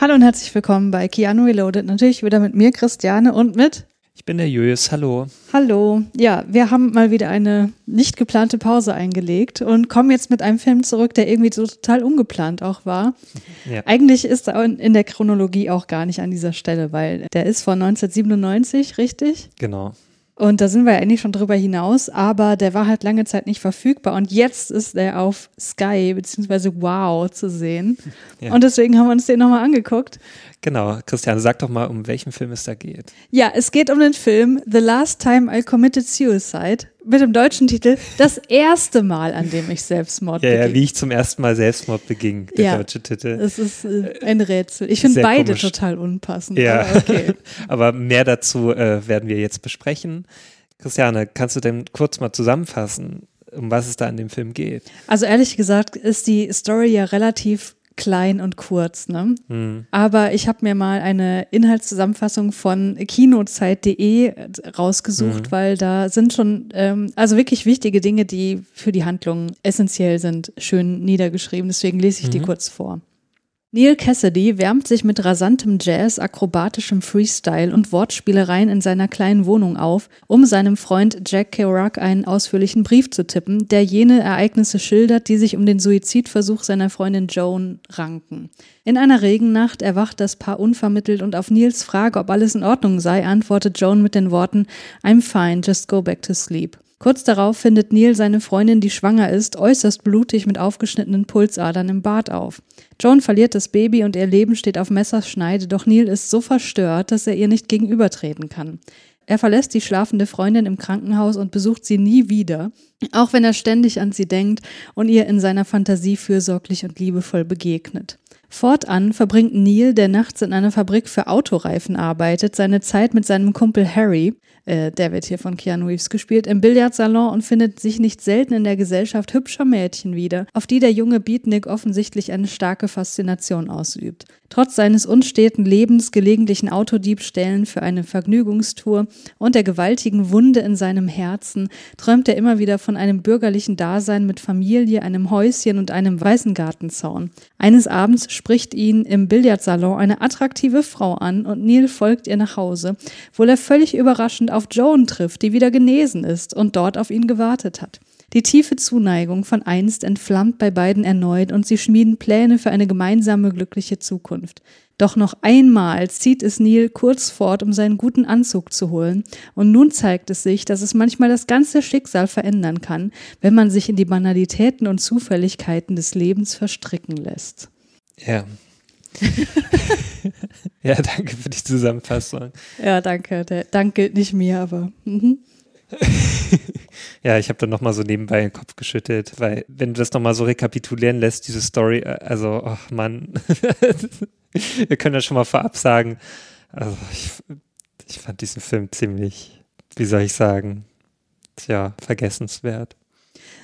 Hallo und herzlich willkommen bei Keanu Reloaded. Natürlich wieder mit mir, Christiane, und mit. Ich bin der Jös, hallo. Hallo. Ja, wir haben mal wieder eine nicht geplante Pause eingelegt und kommen jetzt mit einem Film zurück, der irgendwie so total ungeplant auch war. Ja. Eigentlich ist er in der Chronologie auch gar nicht an dieser Stelle, weil der ist von 1997, richtig? Genau. Und da sind wir ja eigentlich schon drüber hinaus, aber der war halt lange Zeit nicht verfügbar und jetzt ist er auf Sky beziehungsweise Wow zu sehen. Ja. Und deswegen haben wir uns den nochmal angeguckt. Genau. Christiane, sag doch mal, um welchen Film es da geht. Ja, es geht um den Film The Last Time I Committed Suicide mit dem deutschen Titel Das erste Mal, an dem ich Selbstmord Ja, ja, beging. wie ich zum ersten Mal Selbstmord beging, der Ja. deutsche Titel. Das ist äh, ein Rätsel. Ich finde beide komisch. total unpassend. Ja, aber okay. aber mehr dazu äh, werden wir jetzt besprechen. Christiane, kannst du denn kurz mal zusammenfassen, um was es da in dem Film geht? Also ehrlich gesagt ist die Story ja relativ klein und kurz, ne? Hm. Aber ich habe mir mal eine Inhaltszusammenfassung von kinozeit.de rausgesucht, weil da sind schon, ähm, also wirklich wichtige Dinge, die für die Handlung essentiell sind, schön niedergeschrieben. Deswegen lese ich die kurz vor. Neil Cassidy wärmt sich mit rasantem Jazz, akrobatischem Freestyle und Wortspielereien in seiner kleinen Wohnung auf, um seinem Freund Jack Kerouac einen ausführlichen Brief zu tippen, der jene Ereignisse schildert, die sich um den Suizidversuch seiner Freundin Joan ranken. In einer Regennacht erwacht das Paar unvermittelt und auf Neils Frage, ob alles in Ordnung sei, antwortet Joan mit den Worten I'm fine, just go back to sleep. Kurz darauf findet Neil seine Freundin, die schwanger ist, äußerst blutig mit aufgeschnittenen Pulsadern im Bad auf. Joan verliert das Baby und ihr Leben steht auf Messerschneide, doch Neil ist so verstört, dass er ihr nicht gegenübertreten kann. Er verlässt die schlafende Freundin im Krankenhaus und besucht sie nie wieder, auch wenn er ständig an sie denkt und ihr in seiner Fantasie fürsorglich und liebevoll begegnet. Fortan verbringt Neil, der nachts in einer Fabrik für Autoreifen arbeitet, seine Zeit mit seinem Kumpel Harry, äh, der wird hier von Keanu Reeves gespielt, im Billardsalon und findet sich nicht selten in der Gesellschaft hübscher Mädchen wieder, auf die der junge Beatnik offensichtlich eine starke Faszination ausübt. Trotz seines unsteten Lebens, gelegentlichen Autodiebstählen für eine Vergnügungstour und der gewaltigen Wunde in seinem Herzen träumt er immer wieder von einem bürgerlichen Dasein mit Familie, einem Häuschen und einem Weißengartenzaun. Eines Abends spricht ihn im Billardsalon eine attraktive Frau an und Neil folgt ihr nach Hause, wo er völlig überraschend auf Joan trifft, die wieder genesen ist und dort auf ihn gewartet hat. Die tiefe Zuneigung von einst entflammt bei beiden erneut und sie schmieden Pläne für eine gemeinsame glückliche Zukunft. Doch noch einmal zieht es Neil kurz fort, um seinen guten Anzug zu holen, und nun zeigt es sich, dass es manchmal das ganze Schicksal verändern kann, wenn man sich in die Banalitäten und Zufälligkeiten des Lebens verstricken lässt. Ja. ja, danke für die Zusammenfassung. Ja, danke. Der Dank gilt nicht mir, aber. Mhm. Ja, ich habe dann nochmal so nebenbei den Kopf geschüttelt, weil wenn du das nochmal so rekapitulieren lässt, diese Story, äh, also, ach Mann, wir können ja schon mal vorab sagen, also ich, ich fand diesen Film ziemlich, wie soll ich sagen, tja, vergessenswert.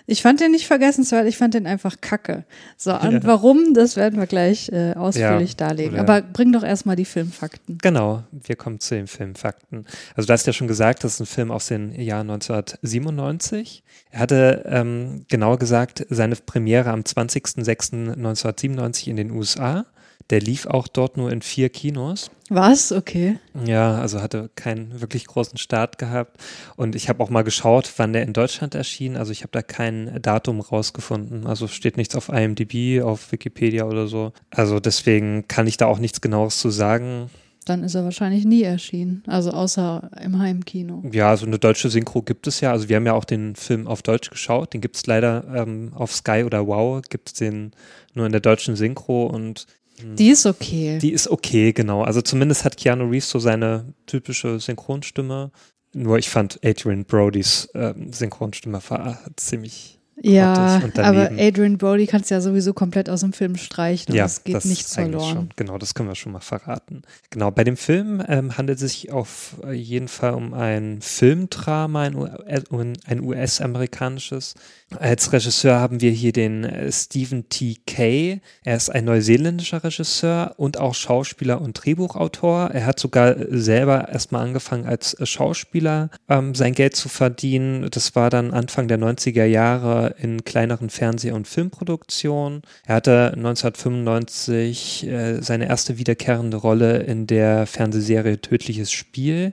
Ich fand den nicht vergessenswert, ich fand den einfach kacke. So, und Ja. warum, das werden wir gleich äh, ausführlich Ja, darlegen. Aber bring doch erstmal die Filmfakten. Genau, wir kommen zu den Filmfakten. Also du hast ja schon gesagt, das ist ein Film aus dem Jahr 1997. Er hatte, ähm, genauer gesagt, seine Premiere am 20.06.1997 in den USA. Der lief auch dort nur in vier Kinos. Was? Okay. Ja, also hatte keinen wirklich großen Start gehabt. Und ich habe auch mal geschaut, wann der in Deutschland erschien. Also ich habe da kein Datum rausgefunden. Also steht nichts auf IMDb, auf Wikipedia oder so. Also deswegen kann ich da auch nichts genaues zu sagen. Dann ist er wahrscheinlich nie erschienen. Also außer im Heimkino. Ja, so eine deutsche Synchro gibt es ja. Also wir haben ja auch den Film auf Deutsch geschaut. Den gibt es leider ähm, auf Sky oder Wow. Gibt es den nur in der deutschen Synchro und Die ist okay. die ist okay, genau. Also zumindest hat Keanu Reeves so seine typische Synchronstimme. Nur ich fand Adrian Brodys ähm, Synchronstimme war ziemlich Ja, aber. Adrian Brody kannst ja sowieso komplett aus dem Film streichen und ja, es geht das nichts verloren. Schon. Genau, das können wir schon mal verraten. Genau, bei dem Film ähm, handelt es sich auf jeden Fall um ein Filmdrama, ein, U- äh, US-amerikanisches. Als Regisseur haben wir hier den äh, Stephen T. Kay. Er ist ein neuseeländischer Regisseur und auch Schauspieler und Drehbuchautor. Er hat sogar selber erstmal angefangen als äh, Schauspieler ähm, sein Geld zu verdienen. Das war dann Anfang der 90er Jahre in kleineren Fernseh- und Filmproduktionen. Er hatte 1995 äh, seine erste wiederkehrende Rolle in der Fernsehserie Tödliches Spiel.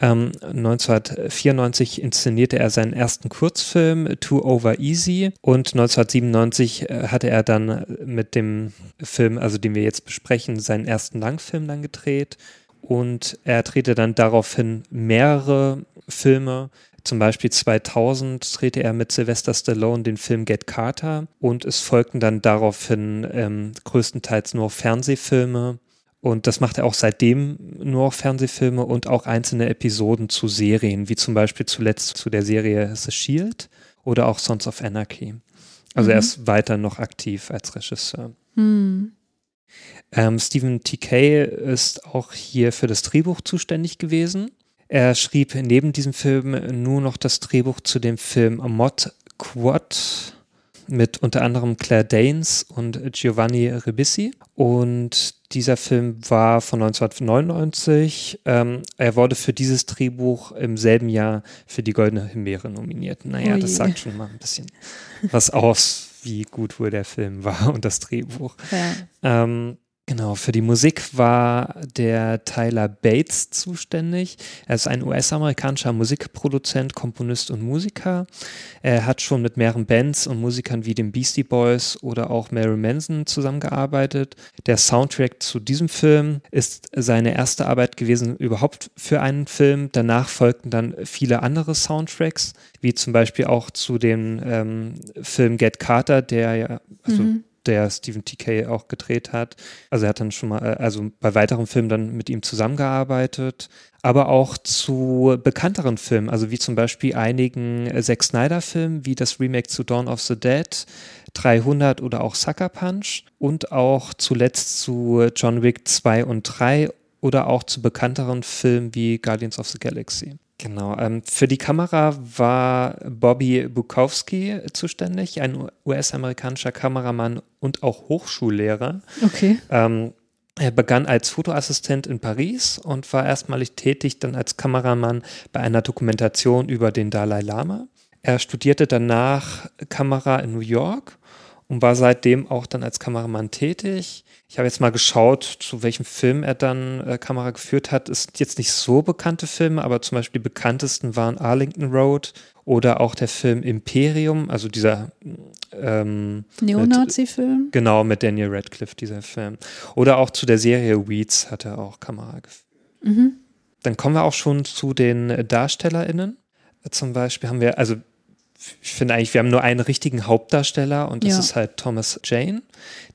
Ähm, 1994 inszenierte er seinen ersten Kurzfilm Too Over Easy und 1997 äh, hatte er dann mit dem Film, also den wir jetzt besprechen, seinen ersten Langfilm dann gedreht und er drehte dann daraufhin mehrere Filme. Zum Beispiel 2000 drehte er mit Sylvester Stallone den Film Get Carter und es folgten dann daraufhin ähm, größtenteils nur Fernsehfilme. Und das macht er auch seitdem nur auf Fernsehfilme und auch einzelne Episoden zu Serien, wie zum Beispiel zuletzt zu der Serie The Shield oder auch Sons of Anarchy. Also er ist weiter noch aktiv als Regisseur. Hm. Ähm, Stephen TK ist auch hier für das Drehbuch zuständig gewesen. Er schrieb neben diesem Film nur noch das Drehbuch zu dem Film Mod Quad mit unter anderem Claire Danes und Giovanni Ribisi. Und dieser Film war von 1999. Ähm, er wurde für dieses Drehbuch im selben Jahr für die Goldene Himbeere nominiert. Naja, Oh das sagt schon mal ein bisschen was aus, wie gut wohl der Film war und das Drehbuch. Ja. Ähm, genau, für die Musik war der Tyler Bates zuständig. Er ist ein US-amerikanischer Musikproduzent, Komponist und Musiker. Er hat schon mit mehreren Bands und Musikern wie den Beastie Boys oder auch Mary Manson zusammengearbeitet. Der Soundtrack zu diesem Film ist seine erste Arbeit gewesen überhaupt für einen Film. Danach folgten dann viele andere Soundtracks, wie zum Beispiel auch zu dem ähm, Film Get Carter, der ja, also der Stephen TK auch gedreht hat. Also er hat dann schon mal, äh, also bei weiteren Filmen dann mit ihm zusammengearbeitet, aber auch zu bekannteren Filmen, also wie zum Beispiel einigen äh, Zack Snyder-Filmen, wie das Remake zu Dawn of the Dead, 300 oder auch Sucker Punch und auch zuletzt zu John Wick 2 und 3 oder auch zu bekannteren Filmen wie Guardians of the Galaxy. Genau. Ähm, für die Kamera war Bobby Bukowski zuständig, ein US-amerikanischer Kameramann und auch Hochschullehrer. Okay. Ähm, er begann als Fotoassistent in Paris und war erstmalig tätig dann als Kameramann bei einer Dokumentation über den Dalai Lama. Er studierte danach Kamera in New York und war seitdem auch dann als Kameramann tätig. Ich habe jetzt mal geschaut, zu welchem Film er dann äh, Kamera geführt hat. Es sind jetzt nicht so bekannte Filme, aber zum Beispiel die bekanntesten waren Arlington Road oder auch der Film Imperium, also dieser ähm, Neonazi-Film? Genau, mit Daniel Radcliffe, dieser Film. Oder auch zu der Serie Weeds hat er auch Kamera geführt. Mhm. Dann kommen wir auch schon zu den äh, DarstellerInnen. Zum Beispiel haben wir, also ich finde eigentlich, wir haben nur einen richtigen Hauptdarsteller und das Ja. ist halt Thomas Jane.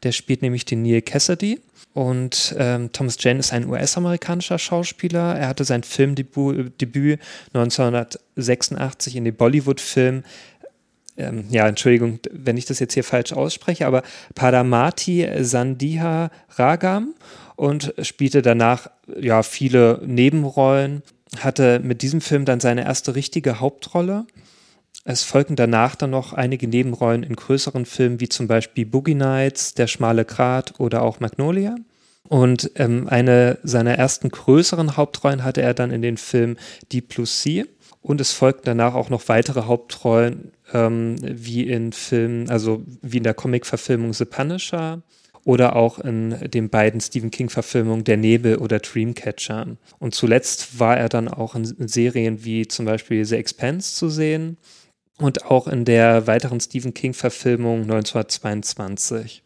Der spielt nämlich den Neil Cassidy. Und ähm, Thomas Jane ist ein US-amerikanischer Schauspieler. Er hatte sein Filmdebüt Debüt 1986 in dem Bollywood-Film ähm, ja, Entschuldigung, wenn ich das jetzt hier falsch ausspreche, aber Padamati Sandiha Ragam und spielte danach ja viele Nebenrollen, hatte mit diesem Film dann seine erste richtige Hauptrolle. Es folgten danach dann noch einige Nebenrollen in größeren Filmen, wie zum Beispiel Boogie Nights, Der schmale Grat oder auch Magnolia. Und ähm, eine seiner ersten größeren Hauptrollen hatte er dann in den Film Deep Blue Sea. Und es folgten danach auch noch weitere Hauptrollen, ähm, wie in Filmen, also wie in der Comic-Verfilmung The Punisher oder auch in den beiden Stephen King-Verfilmungen Der Nebel oder Dreamcatcher. Und zuletzt war er dann auch in Serien wie zum Beispiel The Expanse zu sehen und auch in der weiteren Stephen King-Verfilmung 1922.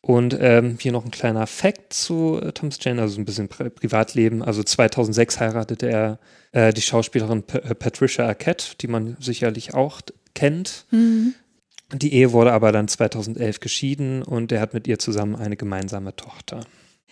Und ähm, hier noch ein kleiner Fact zu äh, Thomas Jane, also ein bisschen Pri Privatleben. Also 2006 heiratete er äh, die Schauspielerin P äh, Patricia Arquette, die man sicherlich auch kennt. Die Ehe wurde aber dann 2011 geschieden und er hat mit ihr zusammen eine gemeinsame Tochter.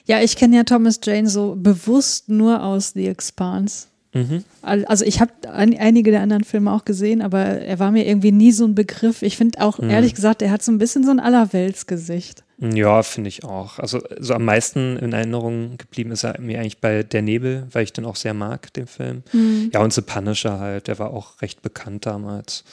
Ja, ich kenne ja Thomas Jane so bewusst nur aus The Expanse. Mhm. Al- Also ich habe ein, einige der anderen Filme auch gesehen, aber er war mir irgendwie nie so ein Begriff. Ich finde auch, Mhm. ehrlich gesagt, er hat so ein bisschen so ein Allerweltsgesicht. Ja, finde ich auch. Also so am meisten in Erinnerung geblieben ist er mir eigentlich bei Der Nebel, weil ich den auch sehr mag, den Film. Mhm. Ja, und The Punisher halt, der war auch recht bekannt damals.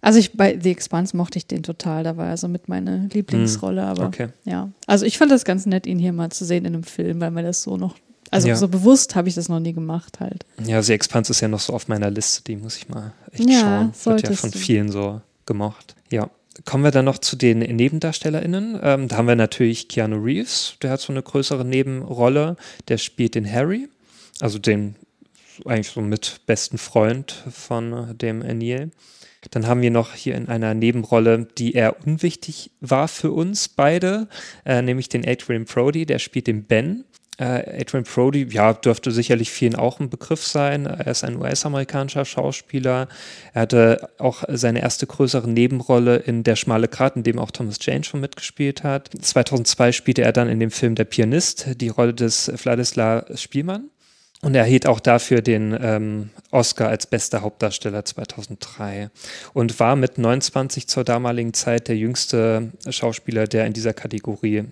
Also ich bei The Expanse mochte ich den total, da war er so mit meine Lieblingsrolle, aber Hm. okay. ja. Also ich fand das ganz nett, ihn hier mal zu sehen in einem Film, weil mir das so noch, also Ja. so bewusst habe ich das noch nie gemacht halt. Ja, The Expanse ist ja noch so auf meiner Liste, die muss ich mal echt Ja, schauen. Wird ja von vielen so gemocht. Ja. Kommen wir dann noch zu den NebendarstellerInnen. Ähm, da haben wir natürlich Keanu Reeves, der hat so eine größere Nebenrolle. Der spielt den Harry, also den eigentlich so mit besten Freund von äh, dem Neil. Dann haben wir noch hier in einer Nebenrolle, die eher unwichtig war für uns beide, äh, nämlich den Adrian Brody, der spielt den Ben. Äh, Adrian Brody, ja, dürfte sicherlich vielen auch ein Begriff sein. Er ist ein US-amerikanischer Schauspieler. Er hatte auch seine erste größere Nebenrolle in Der schmale Grat, in dem auch Thomas Jane schon mitgespielt hat. 2002 spielte er dann in dem Film Der Pianist die Rolle des Wladisla Spielmann. Und er erhielt auch dafür den ähm, Oscar als bester Hauptdarsteller 2003 und war mit 29 zur damaligen Zeit der jüngste Schauspieler, der in dieser Kategorie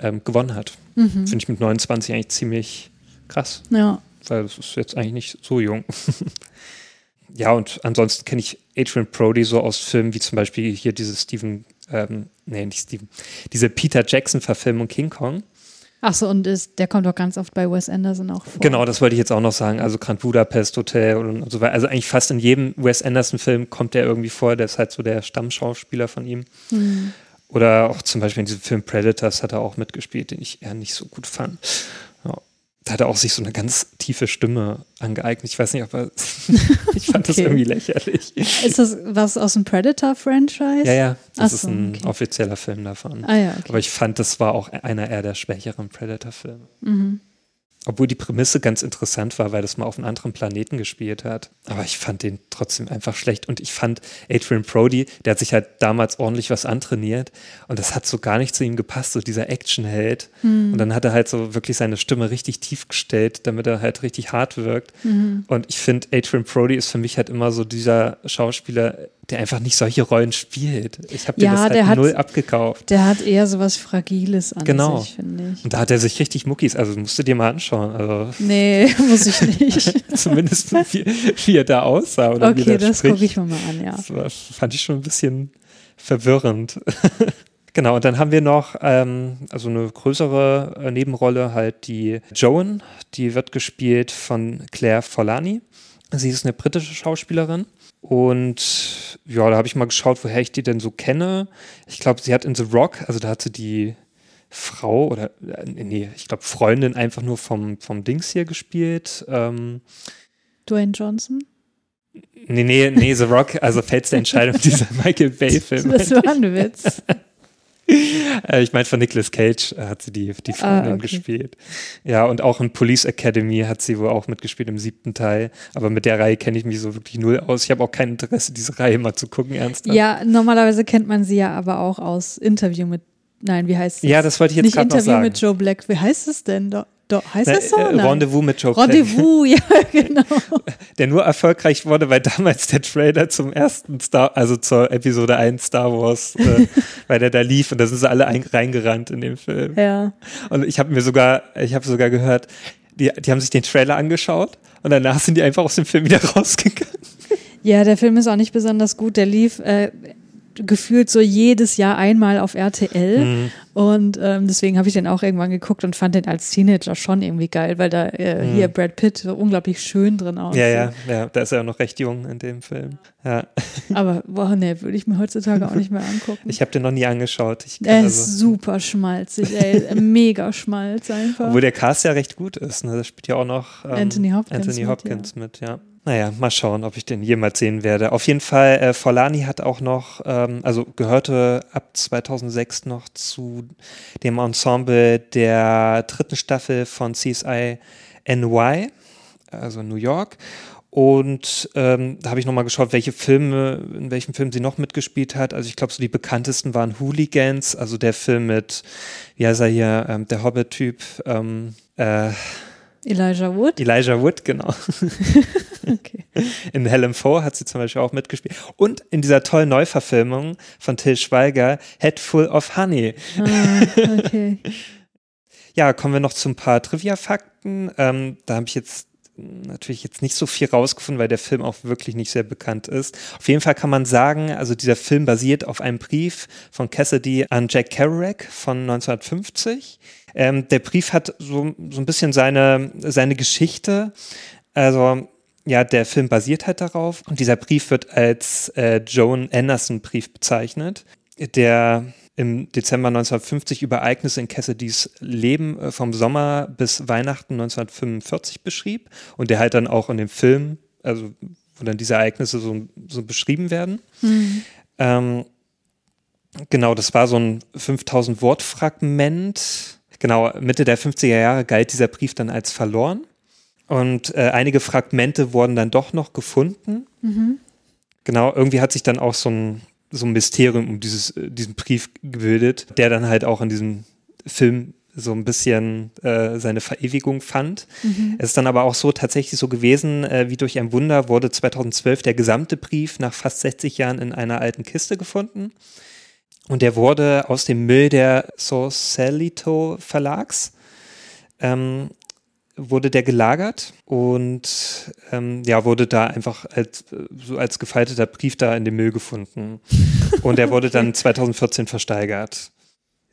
ähm, gewonnen hat. Finde ich mit 29 eigentlich ziemlich krass, Ja. weil das ist jetzt eigentlich nicht so jung. ja, und ansonsten kenne ich Adrian Brody so aus Filmen wie zum Beispiel hier diese Steven, ähm, nee, nicht Steven, diese Peter Jackson-Verfilmung King Kong. Achso, und ist, der kommt auch ganz oft bei Wes Anderson auch vor. Genau, das wollte ich jetzt auch noch sagen. Also Grand Budapest Hotel und so weiter. Also eigentlich fast in jedem Wes Anderson-Film kommt der irgendwie vor. Der ist halt so der Stammschauspieler von ihm. Hm. Oder auch zum Beispiel in diesem Film Predators hat er auch mitgespielt, den ich eher nicht so gut fand. Ja. Da hat er auch sich so eine ganz tiefe Stimme angeeignet. Ich weiß nicht, ob er. ich fand das Okay. irgendwie lächerlich. Ist das was aus dem Predator-Franchise? Ja, ja, das Ach ist so, ein okay. offizieller Film davon. Ah ja, okay. Aber ich fand, das war auch einer eher der schwächeren Predator-Filme. Mhm. Obwohl die Prämisse ganz interessant war, weil das mal auf einem anderen Planeten gespielt hat. Aber ich fand den trotzdem einfach schlecht. Und ich fand Adrian Brody, der hat sich halt damals ordentlich was antrainiert. Und das hat so gar nicht zu ihm gepasst, so dieser Actionheld. Hm. Und dann hat er halt so wirklich seine Stimme richtig tief gestellt, damit er halt richtig hart wirkt. Mhm. Und ich finde, Adrian Brody ist für mich halt immer so dieser Schauspieler, der einfach nicht solche Rollen spielt. Ich habe Ja, das halt der hat- null abgekauft. Der hat eher so was Fragiles an Genau. sich, finde ich. Und da hat er sich richtig Muckis, also musst du dir mal anschauen. Also Nee, muss ich nicht. zumindest wie, wie er da aussah oder wie okay, er das gucke ich mir mal an, ja. Das war, fand ich schon ein bisschen verwirrend. genau, und dann haben wir noch ähm, also eine größere äh, Nebenrolle, halt die Joan, die wird gespielt von Claire Forlani. Sie ist eine britische Schauspielerin. Und ja, da habe ich mal geschaut, woher ich die denn so kenne. Ich glaube, sie hat in The Rock, also da hat sie die Frau oder, äh, nee, ich glaube, Freundin einfach nur vom, vom Dings hier gespielt. Ähm, Dwayne Johnson? Nee, nee, nee, The Rock, also fällt der Entscheidung dieser Michael Bay-Film. Das war ein Witz. Äh, ich meine, von Nicolas Cage äh, hat sie die, die Freundin Ah, okay. gespielt. Ja, und auch in Police Academy hat sie wohl auch mitgespielt im siebten Teil. Aber mit der Reihe kenne ich mich so wirklich null aus. Ich habe auch kein Interesse, diese Reihe mal zu gucken, ernsthaft. Ja, normalerweise kennt man sie ja aber auch aus Interview mit, nein, wie heißt es? Ja, das wollte ich jetzt Nicht gerade noch Interview sagen. mit Joe Black, wie heißt es denn? Do, heißt Na, das so? äh. Rendezvous mit Joe. Rendezvous, ja, genau. Der nur erfolgreich wurde, weil damals der Trailer zum ersten Star, also zur Episode 1 Star Wars, äh, weil der da lief und da sind sie alle ein, reingerannt in den Film. Ja. Und ich habe mir sogar, ich habe sogar gehört, die, die haben sich den Trailer angeschaut und danach sind die einfach aus dem Film wieder rausgegangen. Ja, der Film ist auch nicht besonders gut. Der lief äh, gefühlt so jedes Jahr einmal auf RTL. Mhm. Und ähm, deswegen habe ich den auch irgendwann geguckt und fand den als Teenager schon irgendwie geil, weil da äh, Mhm. hier Brad Pitt so unglaublich schön drin aussieht. Ja, ja, ja, da ist er ja noch recht jung in dem Film. Ja. Aber boah, nee, würde ich mir heutzutage auch nicht mehr angucken. Ich habe den noch nie angeschaut. Ich kann er ist also, super schmalzig, ey. Mega schmalz einfach. obwohl der Cast ja recht gut ist. Ne? Da spielt ja auch noch ähm, Anthony Hopkins Anthony mit, Hopkins mit, ja. Naja, mal schauen, ob ich den jemals sehen werde. Auf jeden Fall, äh, Forlani hat auch noch, ähm, also gehörte ab 2006 noch zu dem Ensemble der dritten Staffel von CSI NY, also New York. Und ähm, da habe ich nochmal geschaut, welche Filme, in welchem Film sie noch mitgespielt hat. Also ich glaube, so die bekanntesten waren Hooligans, also der Film mit, wie heißt er hier, ähm, der Hobbit-Typ, ähm, äh, Elijah Wood? Elijah Wood, genau. Okay. In Helen Foe hat sie zum Beispiel auch mitgespielt. Und in dieser tollen Neuverfilmung von Till Schweiger, Head Full of Honey. Ah, okay. Ja, kommen wir noch zu ein paar Trivia-Fakten. Ähm, da habe ich jetzt natürlich jetzt nicht so viel rausgefunden, weil der Film auch wirklich nicht sehr bekannt ist. Auf jeden Fall kann man sagen, also dieser Film basiert auf einem Brief von Cassidy an Jack Kerouac von 1950. Ähm, der Brief hat so, so ein bisschen seine, seine Geschichte. Also ja, der Film basiert halt darauf. Und dieser Brief wird als äh, Joan Anderson-Brief bezeichnet, der im Dezember 1950 über Ereignisse in Cassidys Leben äh, vom Sommer bis Weihnachten 1945 beschrieb und der halt dann auch in dem Film, also wo dann diese Ereignisse so, so beschrieben werden. Mhm. Ähm, genau, das war so ein 5000 Wort Fragment. Genau, Mitte der 50er Jahre galt dieser Brief dann als verloren. Und äh, einige Fragmente wurden dann doch noch gefunden. Mhm. Genau, irgendwie hat sich dann auch so ein, so ein Mysterium um dieses, äh, diesen Brief gebildet, der dann halt auch in diesem Film so ein bisschen äh, seine Verewigung fand. Mhm. Es ist dann aber auch so tatsächlich so gewesen, äh, wie durch ein Wunder wurde 2012 der gesamte Brief nach fast 60 Jahren in einer alten Kiste gefunden. Und der wurde aus dem Müll der Sausalito Verlags ähm, wurde der gelagert und ähm, ja, wurde da einfach als, so als gefalteter Brief da in dem Müll gefunden. Und der wurde dann 2014 versteigert.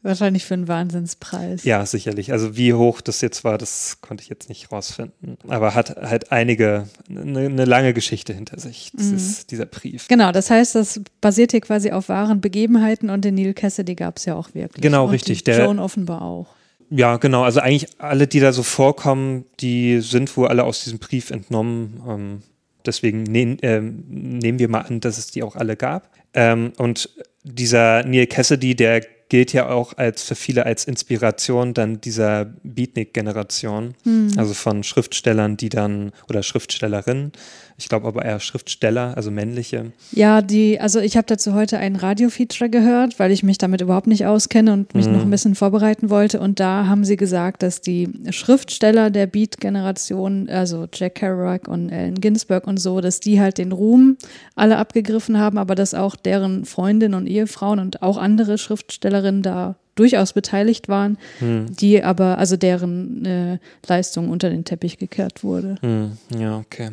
Wahrscheinlich für einen Wahnsinnspreis. Ja, sicherlich. Also wie hoch das jetzt war, das konnte ich jetzt nicht rausfinden. Aber hat halt einige, eine, eine lange Geschichte hinter sich, dieses, Mhm. dieser Brief. Genau, das heißt, das basiert hier quasi auf wahren Begebenheiten und den Neil Cassidy gab es ja auch wirklich. Genau, und richtig, der- Joan offenbar auch. Ja, genau. Also eigentlich alle, die da so vorkommen, die sind wohl alle aus diesem Brief entnommen. Ähm, deswegen nehm, ähm, nehmen wir mal an, dass es die auch alle gab. Ähm, und dieser Neil Cassidy, der gilt ja auch als für viele als Inspiration dann dieser Beatnik-Generation. Hm. Also von Schriftstellern, die dann, oder Schriftstellerinnen, ich glaube aber eher Schriftsteller, also männliche. Ja, die, also ich habe dazu heute ein Radio-Feature gehört, weil ich mich damit überhaupt nicht auskenne und mich Mhm. noch ein bisschen vorbereiten wollte. Und da haben sie gesagt, dass die Schriftsteller der Beat-Generation, also Jack Kerouac und Allen Ginsberg und so, dass die halt den Ruhm alle abgegriffen haben, aber dass auch deren Freundinnen und Ehefrauen und auch andere Schriftstellerinnen da durchaus beteiligt waren, Hm. die aber, also deren äh, Leistung unter den Teppich gekehrt wurde. Hm, ja, okay.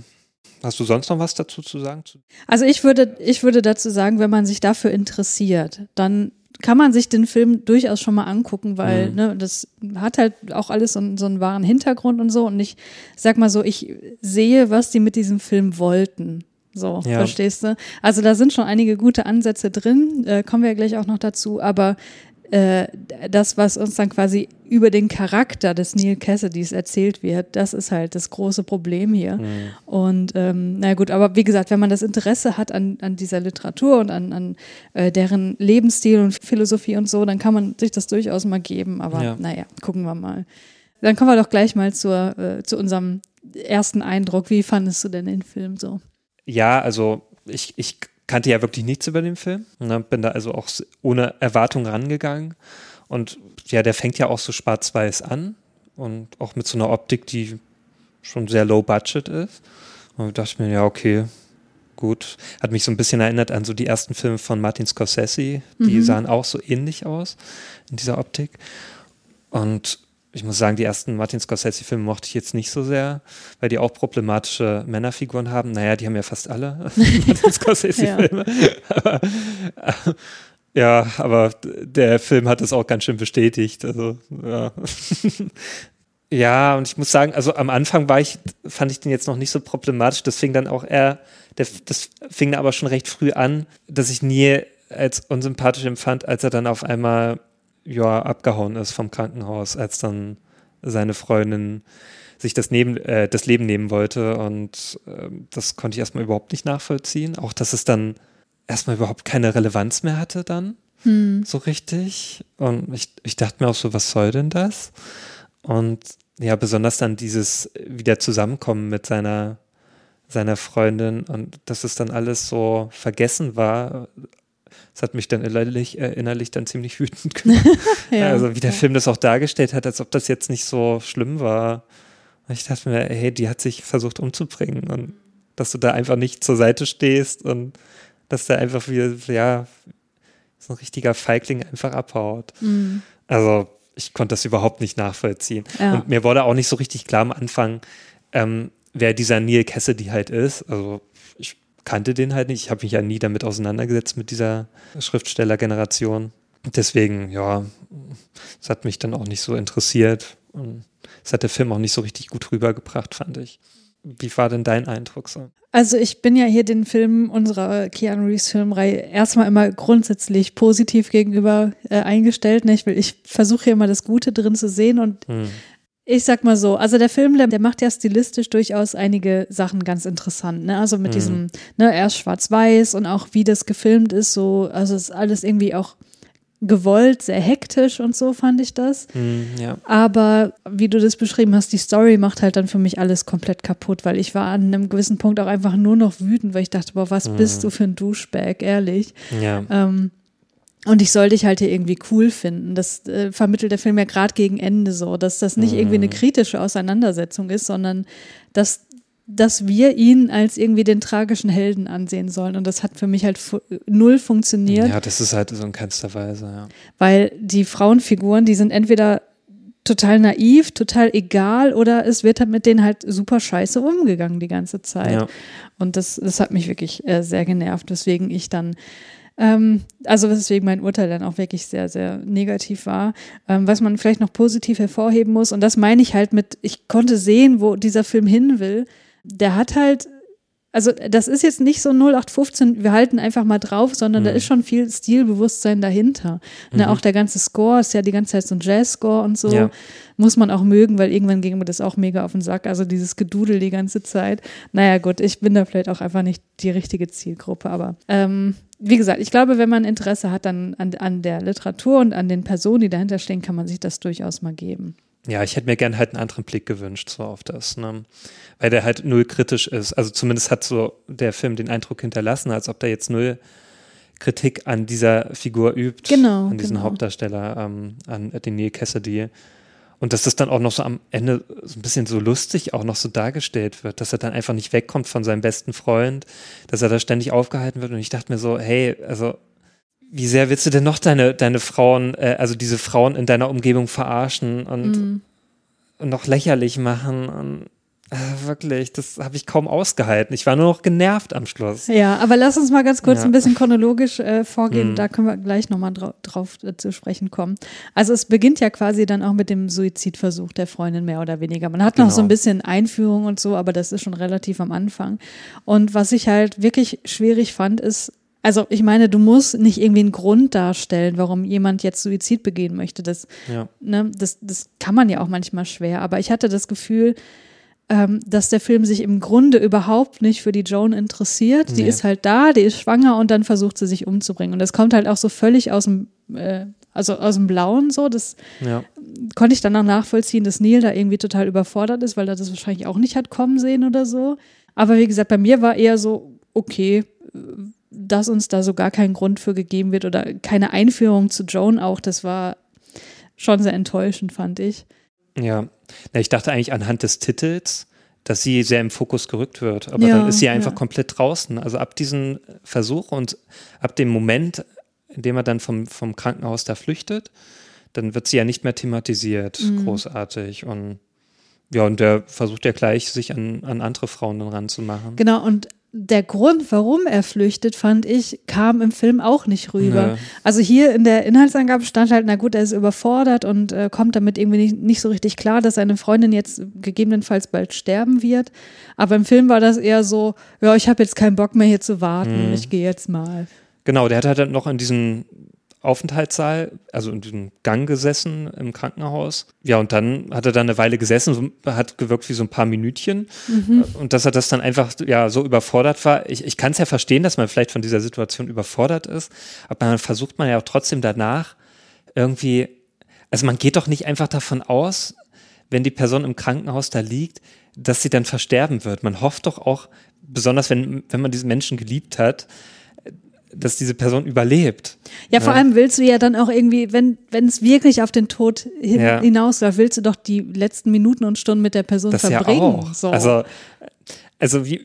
Hast du sonst noch was dazu zu sagen? Also ich würde, ich würde dazu sagen, wenn man sich dafür interessiert, dann kann man sich den Film durchaus schon mal angucken, weil Mhm. ne, das hat halt auch alles so, einen- so einen wahren Hintergrund und so. Und ich sag mal so, ich sehe, was die mit diesem Film wollten. So, Ja. verstehst du? Also da sind schon einige gute Ansätze drin, äh, kommen wir ja gleich auch noch dazu, aber äh, das, was uns dann quasi über den Charakter des Neil Cassidys erzählt wird, das ist halt das große Problem hier. Mhm. Und ähm, na gut, aber wie gesagt, wenn man das Interesse hat an, an dieser Literatur und an, an äh, deren Lebensstil und Philosophie und so, dann kann man sich das durchaus mal geben. Aber Ja. naja, gucken wir mal. Dann kommen wir doch gleich mal zur, äh, zu unserem ersten Eindruck. Wie fandest du denn den Film so? Ja, also ich, ich kannte ja wirklich nichts über den Film. Ne? Bin da also auch ohne Erwartung rangegangen. Und ja, der fängt ja auch so schwarz-weiß an und auch mit so einer Optik, die schon sehr low budget ist. Und ich dachte mir, ja, okay, gut. Hat mich so ein bisschen erinnert an so die ersten Filme von Martin Scorsese. Die Mhm. sahen auch so ähnlich aus in dieser Optik. Und ich muss sagen, die ersten Martin Scorsese-Filme mochte ich jetzt nicht so sehr, weil die auch problematische Männerfiguren haben. Naja, die haben ja fast alle Martin Scorsese-Filme. aber, äh, ja, aber der Film hat es auch ganz schön bestätigt. Also, ja. ja, und ich muss sagen, also am Anfang war ich, fand ich den jetzt noch nicht so problematisch. Das fing dann auch eher, der, das fing aber schon recht früh an, dass ich nie als unsympathisch empfand, als er dann auf einmal ja, abgehauen ist vom Krankenhaus, als dann seine Freundin sich das, neben, äh, das Leben nehmen wollte. Und ähm, das konnte ich erstmal überhaupt nicht nachvollziehen. Auch, dass es dann erstmal überhaupt keine Relevanz mehr hatte dann, Hm. so richtig. Und ich, ich dachte mir auch so, was soll denn das? Und ja, besonders dann dieses wieder Zusammenkommen mit seiner, seiner Freundin und dass es dann alles so vergessen war. Das hat mich dann innerlich, äh, innerlich dann ziemlich wütend gemacht. Ja, also wie der ja. Film das auch dargestellt hat, als ob das jetzt nicht so schlimm war. Ich dachte mir, hey, die hat sich versucht umzubringen und dass du da einfach nicht zur Seite stehst und dass der einfach wie, ja, so ein richtiger Feigling einfach abhaut. Mhm. Also ich konnte das überhaupt nicht nachvollziehen. Ja. Und mir wurde auch nicht so richtig klar am Anfang, ähm, wer dieser Neil Cassidy halt ist. Also ich kannte den halt nicht. Ich habe mich ja nie damit auseinandergesetzt mit dieser Schriftstellergeneration. Deswegen, ja, es hat mich dann auch nicht so interessiert. Und es hat der Film auch nicht so richtig gut rübergebracht, fand ich. Wie war denn dein Eindruck so? Also ich bin ja hier den Filmen unserer Keanu Reeves Filmreihe erstmal immer grundsätzlich positiv gegenüber äh, eingestellt. Ne? Ich, will- ich versuche hier immer das Gute drin zu sehen und Hm. Ich sag mal so, also der Film, der, der macht ja stilistisch durchaus einige Sachen ganz interessant. Ne? Also mit Mhm. diesem, ne, erst schwarz-weiß und auch wie das gefilmt ist, so, also ist alles irgendwie auch gewollt, sehr hektisch und so fand ich das. Hm, ja. Aber wie du das beschrieben hast, die Story macht halt dann für mich alles komplett kaputt, weil ich war an einem gewissen Punkt auch einfach nur noch wütend, weil ich dachte, boah, was bist du für ein Duschbag, ehrlich. Ja. Ähm, und ich soll dich halt hier irgendwie cool finden. Das äh, vermittelt der Film ja gerade gegen Ende so, dass das nicht irgendwie eine kritische Auseinandersetzung ist, sondern dass, dass wir ihn als irgendwie den tragischen Helden ansehen sollen. Und das hat für mich halt fu null funktioniert. ja, das ist halt so in keinster Weise, ja. Weil die Frauenfiguren, die sind entweder total naiv, total egal oder es wird halt mit denen halt super scheiße umgegangen die ganze Zeit. Ja. Und das, das hat mich wirklich äh, sehr genervt, weswegen ich dann, ähm, also weswegen mein Urteil dann auch wirklich sehr, sehr negativ war. Ähm, was man vielleicht noch positiv hervorheben muss, und das meine ich halt mit, ich konnte sehen, wo dieser Film hin will. Der hat halt also das ist jetzt nicht so 0815, wir halten einfach mal drauf, sondern da Mhm. ist schon viel Stilbewusstsein dahinter. Ne, auch der ganze Score ist ja die ganze Zeit so ein Jazz-Score und so. Ja. Muss man auch mögen, weil irgendwann ging mir das auch mega auf den Sack. Also dieses Gedudel die ganze Zeit. Naja, gut, ich bin da vielleicht auch einfach nicht die richtige Zielgruppe. Aber ähm, wie gesagt, ich glaube, wenn man Interesse hat dann an, an der Literatur und an den Personen, die dahinter stehen, kann man sich das durchaus mal geben. Ja, ich hätte mir gern halt einen anderen Blick gewünscht, so auf das, ne? Weil der halt null kritisch ist. Also zumindest hat so der Film den Eindruck hinterlassen, als ob der jetzt null Kritik an dieser Figur übt. Genau, An diesen genau. Hauptdarsteller, ähm, an den Neil Cassidy. Und dass das dann auch noch so am Ende so ein bisschen so lustig auch noch so dargestellt wird, dass er dann einfach nicht wegkommt von seinem besten Freund, dass er da ständig aufgehalten wird. Und ich dachte mir so, hey, also wie sehr willst du denn noch deine, deine Frauen, äh, also diese Frauen in deiner Umgebung verarschen und, Mhm. und noch lächerlich machen? Und äh, wirklich, das habe ich kaum ausgehalten. Ich war nur noch genervt am Schluss. Ja, aber lass uns mal ganz kurz Ja. ein bisschen chronologisch äh, vorgehen. Mhm. Da können wir gleich nochmal drau drauf äh, zu sprechen kommen. Also es beginnt ja quasi dann auch mit dem Suizidversuch der Freundin mehr oder weniger. Man hat noch Genau. so ein bisschen Einführung und so, aber das ist schon relativ am Anfang. Und was ich halt wirklich schwierig fand, ist, also ich meine, du musst nicht irgendwie einen Grund darstellen, warum jemand jetzt Suizid begehen möchte. Das, Ja. ne, das, das kann man ja auch manchmal schwer. Aber ich hatte das Gefühl, ähm, dass der Film sich im Grunde überhaupt nicht für die Joan interessiert. Die Nee. ist halt da, die ist schwanger und dann versucht sie sich umzubringen. Und das kommt halt auch so völlig aus dem, äh, also aus dem Blauen so. Das Ja. konnte ich dann auch nachvollziehen, dass Neil da irgendwie total überfordert ist, weil er das wahrscheinlich auch nicht hat kommen sehen oder so. Aber wie gesagt, bei mir war eher so, okay, dass uns da so gar kein Grund für gegeben wird oder keine Einführung zu Joan auch, das war schon sehr enttäuschend, fand ich. Ja, ich dachte eigentlich anhand des Titels, dass sie sehr im Fokus gerückt wird. Aber Ja, dann ist sie einfach ja. komplett draußen. Also ab diesem Versuch und ab dem Moment, in dem er dann vom, vom Krankenhaus da flüchtet, dann wird sie ja nicht mehr thematisiert, Mhm. großartig. Und ja, und der versucht ja gleich, sich an, an andere Frauen dann ranzumachen. Genau, und der Grund, warum er flüchtet, fand ich, kam im Film auch nicht rüber. Nee. Also hier in der Inhaltsangabe stand halt, na gut, er ist überfordert und äh, kommt damit irgendwie nicht, nicht so richtig klar, dass seine Freundin jetzt gegebenenfalls bald sterben wird. Aber im Film war das eher so, ja, ich habe jetzt keinen Bock mehr hier zu warten, Mhm. ich gehe jetzt mal. Genau, der hat halt dann noch in diesem Aufenthaltssaal, also in diesem Gang gesessen im Krankenhaus. Ja, und dann hat er da eine Weile gesessen, hat gewirkt wie so ein paar Minütchen. Mhm. Und dass er das dann einfach ja so überfordert war. Ich, ich kann es ja verstehen, dass man vielleicht von dieser Situation überfordert ist, aber dann versucht man ja auch trotzdem danach irgendwie, also man geht doch nicht einfach davon aus, wenn die Person im Krankenhaus da liegt, dass sie dann versterben wird. Man hofft doch auch, besonders wenn, wenn man diesen Menschen geliebt hat, dass diese Person überlebt. Ja, vor Ja. allem willst du ja dann auch irgendwie, wenn wenn es wirklich auf den Tod hin, Ja. hinausläuft, willst du doch die letzten Minuten und Stunden mit der Person Das ja verbringen. auch. So. Also, also wie,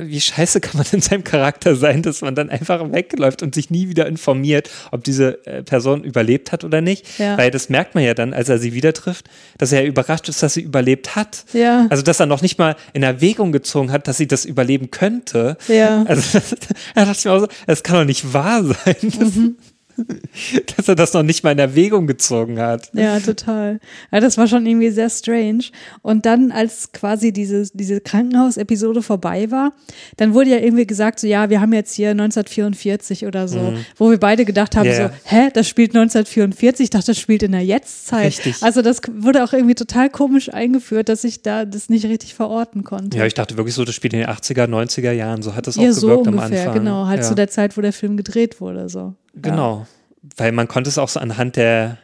wie scheiße kann man in seinem Charakter sein, dass man dann einfach wegläuft und sich nie wieder informiert, ob diese äh, Person überlebt hat oder nicht. Ja. Weil das merkt man ja dann, als er sie wieder trifft, dass er überrascht ist, dass sie überlebt hat. Ja. Also, dass er noch nicht mal in Erwägung gezogen hat, dass sie das überleben könnte. Ja. Also, da dachte ich mir auch so, das kann doch nicht wahr sein. Mhm. Dass er das noch nicht mal in Erwägung gezogen hat. Ja, total. Ja, das war schon irgendwie sehr strange. Und dann, als quasi diese, diese Krankenhausepisode vorbei war, dann wurde ja irgendwie gesagt, so ja, wir haben jetzt hier 1944 oder so, Mhm. wo wir beide gedacht haben, Ja. so, hä, das spielt 1944, ich dachte, das spielt in der Jetztzeit. Richtig. Also das wurde auch irgendwie total komisch eingeführt, dass ich da das nicht richtig verorten konnte. Ja, ich dachte wirklich so, das spielt in den 80er, 90er Jahren. So hat auch ja, gewirkt so am ungefähr, Anfang. genau, halt ja. zu der Zeit, wo der Film gedreht wurde, so. Genau. Weil man konnte es auch so anhand der,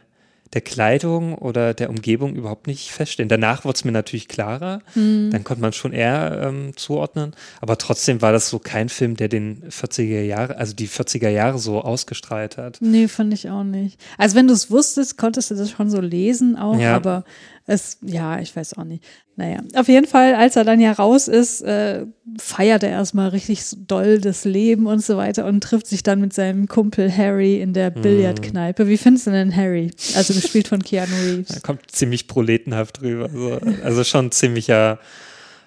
der Kleidung oder der Umgebung überhaupt nicht feststellen. Danach wurde es mir natürlich klarer. Mhm. Dann konnte man schon eher ähm, zuordnen. Aber trotzdem war das so kein Film, der den 40er Jahre, also die 40er Jahre so ausgestrahlt hat. Nee, fand ich auch nicht. Also wenn du es wusstest, konntest du das schon so lesen auch, Ja. aber es, ja, ich weiß auch nicht. Naja, auf jeden Fall, als er dann ja raus ist, äh, feiert er erstmal richtig doll das Leben und so weiter und trifft sich dann mit seinem Kumpel Harry in der Billardkneipe. Wie findest du denn Harry? Also gespielt von Keanu Reeves. Er kommt ziemlich proletenhaft rüber. So. Also schon ziemlicher,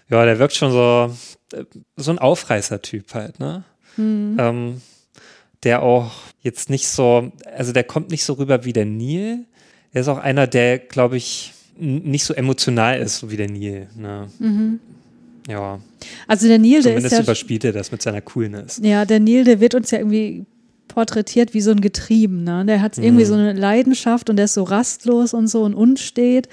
ja, der wirkt schon so, äh, so ein Aufreißer-Typ halt, ne? Ähm, der auch jetzt nicht so, also der kommt nicht so rüber wie der Neil. Der ist auch einer, der, glaube ich, nicht so emotional ist, wie der Neil. Ne? Ja, Also der Neil, der ist zumindest ja, überspielt er das mit seiner Coolness. ja, der Neil, der wird uns ja irgendwie porträtiert wie so ein Getriebener. Der hat irgendwie Mhm. so eine Leidenschaft und der ist so rastlos und so und unstet.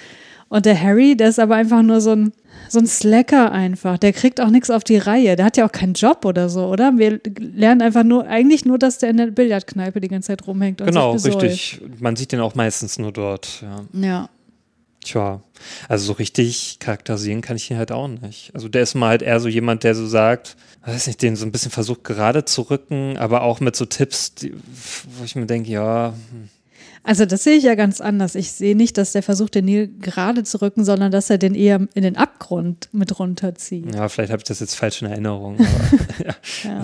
Und der Harry, der ist aber einfach nur so ein, so ein Slacker einfach. Der kriegt auch nichts auf die Reihe. Der hat ja auch keinen Job oder so, oder? Wir lernen einfach nur, eigentlich nur, dass der in der Billardkneipe die ganze Zeit rumhängt und Genau, sich besäuft. richtig. Man sieht den auch meistens nur dort. Ja. Ja. Tja, also so richtig charakterisieren kann ich ihn halt auch nicht. Also der ist mal halt eher so jemand, der so sagt, weiß nicht, den so ein bisschen versucht gerade zu rücken, aber auch mit so Tipps, die, wo ich mir denke, ja, hm, Also das sehe ich ja ganz anders. Ich sehe nicht, dass der versucht, den Neil gerade zu rücken, sondern dass er den eher in den Abgrund mit runterzieht. ja, vielleicht habe ich das jetzt falsch in Erinnerung. Aber, Ja.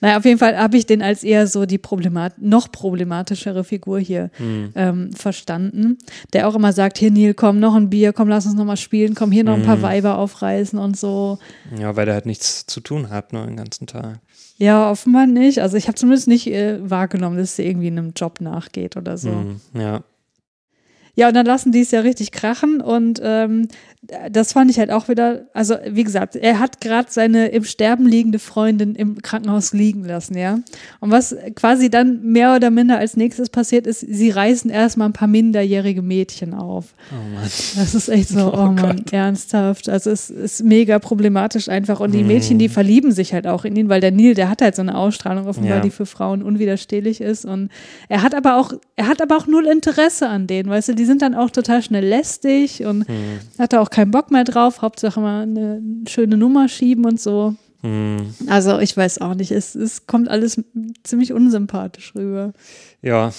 Naja, auf jeden Fall habe ich den als eher so die Problemat noch problematischere Figur hier Hm. ähm, verstanden, der auch immer sagt, hier Neil, komm, noch ein Bier, komm, lass uns noch mal spielen, komm, hier noch ein paar Weiber aufreißen und so. ja, weil der halt nichts zu tun hat, nur den ganzen Tag. Ja, offenbar nicht. Also ich habe zumindest nicht äh, wahrgenommen, dass er irgendwie einem Job nachgeht oder so. Hm, ja. Ja, und dann lassen die es ja richtig krachen und ähm, das fand ich halt auch wieder, also wie gesagt, er hat gerade seine im Sterben liegende Freundin im Krankenhaus liegen lassen, ja. Und was quasi dann mehr oder minder als nächstes passiert ist, sie reißen erstmal ein paar minderjährige Mädchen auf. Oh Mann. Das ist echt so, oh, Mann, ernsthaft. Also es ist mega problematisch einfach. Und die Mädchen, die verlieben sich halt auch in ihn, weil der Neil, der hat halt so eine Ausstrahlung offenbar, Ja. die für Frauen unwiderstehlich ist. Und er hat aber auch, er hat aber auch null Interesse an denen, weißt du, die sind dann auch total schnell lästig und hat da auch keinen Bock mehr drauf. Hauptsache mal eine schöne Nummer schieben und so. Hm, Also ich weiß auch nicht, es, es kommt alles ziemlich unsympathisch rüber. Ja,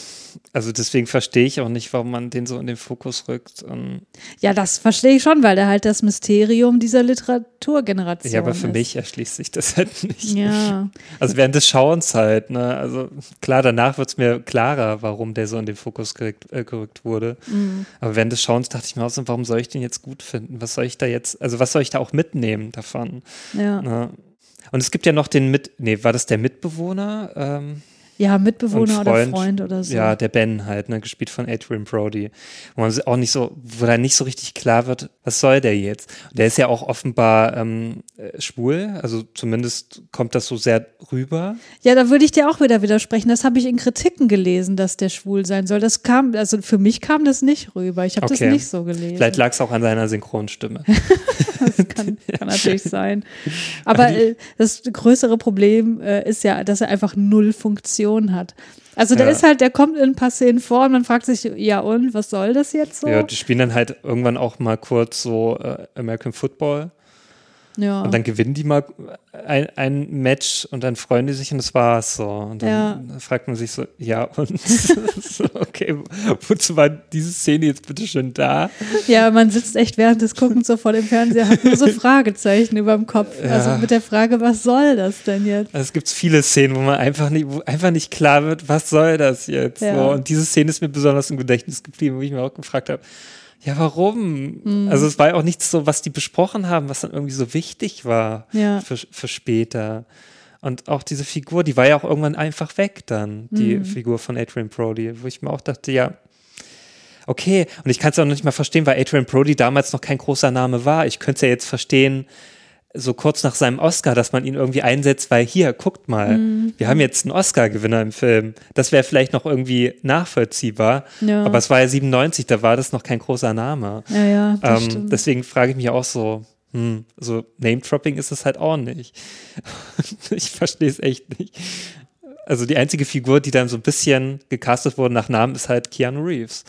also deswegen verstehe ich auch nicht, warum man den so in den Fokus rückt. Und, Ja, das verstehe ich schon, weil der halt das Mysterium dieser Literaturgeneration ja, aber für ist. mich erschließt sich das halt nicht. Ja, Also während des Schauens halt, ne? Also klar, danach wird es mir klarer, warum der so in den Fokus gerückt, äh, gerückt wurde. Mhm. Aber während des Schauens dachte ich mir auch so, warum soll ich den jetzt gut finden? Was soll ich da jetzt, also was soll ich da auch mitnehmen davon? ja. Ne? Und es gibt ja noch den Mit, nee, war das der Mitbewohner? Ähm, Ja, Mitbewohner und oder Freund, Freund oder so. Ja, der Ben halt, ne, gespielt von Adrian Brody. Wo man auch nicht so, wo da nicht so richtig klar wird, was soll der jetzt? Der ist ja auch offenbar ähm, äh, schwul, also zumindest kommt das so sehr rüber. Ja, da würde ich dir auch wieder widersprechen. Das habe ich in Kritiken gelesen, dass der schwul sein soll. Das kam, also für mich kam das nicht rüber. Ich habe das Okay. nicht so gelesen. Vielleicht lag es auch an seiner Synchronstimme. das kann, kann natürlich sein. Aber äh, das größere Problem äh, ist ja, dass er einfach null Funktion hat. Also der Ja. ist halt, der kommt in ein paar Szenen vor und man fragt sich, ja und, was soll das jetzt so? Ja, die spielen dann halt irgendwann auch mal kurz so äh, American Football. Ja. Und dann gewinnen die mal ein, ein Match und dann freuen die sich und das war's so. Und dann Ja. fragt man sich so, ja und so, okay, wozu war diese Szene jetzt bitte schon da? Ja, man sitzt echt während des Guckens so vor dem Fernseher, hat nur so Fragezeichen über dem Kopf. Also Ja. mit der Frage, was soll das denn jetzt? Also es gibt viele Szenen, wo man einfach nicht, wo einfach nicht klar wird, was soll das jetzt? So, und diese Szene ist mir besonders im Gedächtnis geblieben, wo ich mir auch gefragt habe, ja, warum? Mhm. Also es war ja auch nichts so, was die besprochen haben, was dann irgendwie so wichtig war Ja. für, für später. Und auch diese Figur, die war ja auch irgendwann einfach weg dann, die Mhm. Figur von Adrian Brody, wo ich mir auch dachte, ja, okay. Und ich kann es auch noch nicht mal verstehen, weil Adrian Brody damals noch kein großer Name war. Ich könnte es ja jetzt verstehen, so kurz nach seinem Oscar, dass man ihn irgendwie einsetzt, weil hier, guckt mal, Mhm. wir haben jetzt einen Oscar-Gewinner im Film. Das wäre vielleicht noch irgendwie nachvollziehbar. Ja. Aber es war ja 97, da war das noch kein großer Name. Ja, ja, das Ähm, stimmt. deswegen frage ich mich auch so, hm, so Name-Dropping ist es halt auch nicht. ich verstehe es echt nicht. Also die einzige Figur, die dann so ein bisschen gecastet wurde nach Namen, ist halt Keanu Reeves.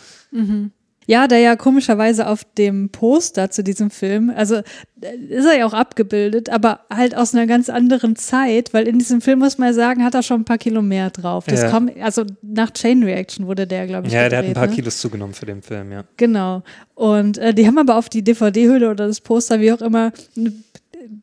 Ja, der ja komischerweise auf dem Poster zu diesem Film, also äh, ist er ja auch abgebildet, aber halt aus einer ganz anderen Zeit, weil in diesem Film muss man ja sagen, hat er schon ein paar Kilo mehr drauf. Das Ja. kommt, also nach Chain Reaction wurde der, glaube ich, Ja, der hat ein gedreht, paar ne? Kilos zugenommen für den Film, ja. Genau. Und äh, die haben aber auf die DVD-Hülle oder das Poster, wie auch immer, ein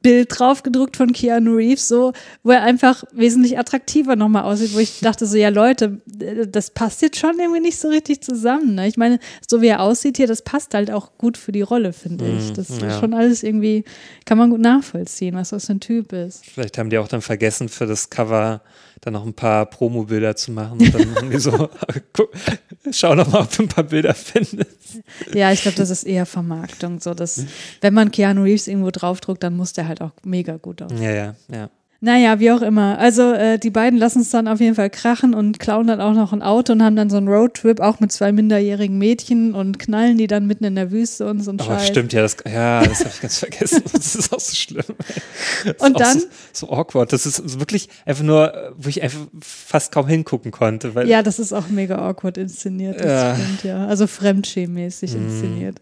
Bild draufgedruckt von Keanu Reeves, so, wo er einfach wesentlich attraktiver nochmal aussieht, wo ich dachte so, ja Leute, äh, das passt jetzt schon irgendwie nicht so richtig zusammen. Ne? Ich meine, so wie er aussieht hier, das passt halt auch gut für die Rolle, finde ich. Das ist Mhm, ja. schon alles irgendwie, kann man gut nachvollziehen, was das für ein Typ ist. Vielleicht haben die auch dann vergessen, für das Cover dann noch ein paar Promo-Bilder zu machen. Und dann haben die so, guck, schau noch mal, ob du ein paar Bilder findest. Ja, ich glaube, das ist eher Vermarktung, so dass, wenn man Keanu Reeves irgendwo draufdruckt, dann muss der halt auch mega gut aussehen. Ja, ja, ja. Naja, wie auch immer. Also äh, die beiden lassen es dann auf jeden Fall krachen und klauen dann auch noch ein Auto und haben dann so einen Roadtrip auch mit zwei minderjährigen Mädchen und knallen die dann mitten in der Wüste und so ein Aber Scheiß. stimmt, ja, das, ja, das habe ich ganz vergessen. Das ist auch so schlimm. Das Und dann- So, so awkward. Das ist wirklich einfach nur, wo ich einfach fast kaum hingucken konnte. Weil Ja, das ist auch mega awkward inszeniert, das Ja. stimmt, ja. Also fremdschämmäßig inszeniert.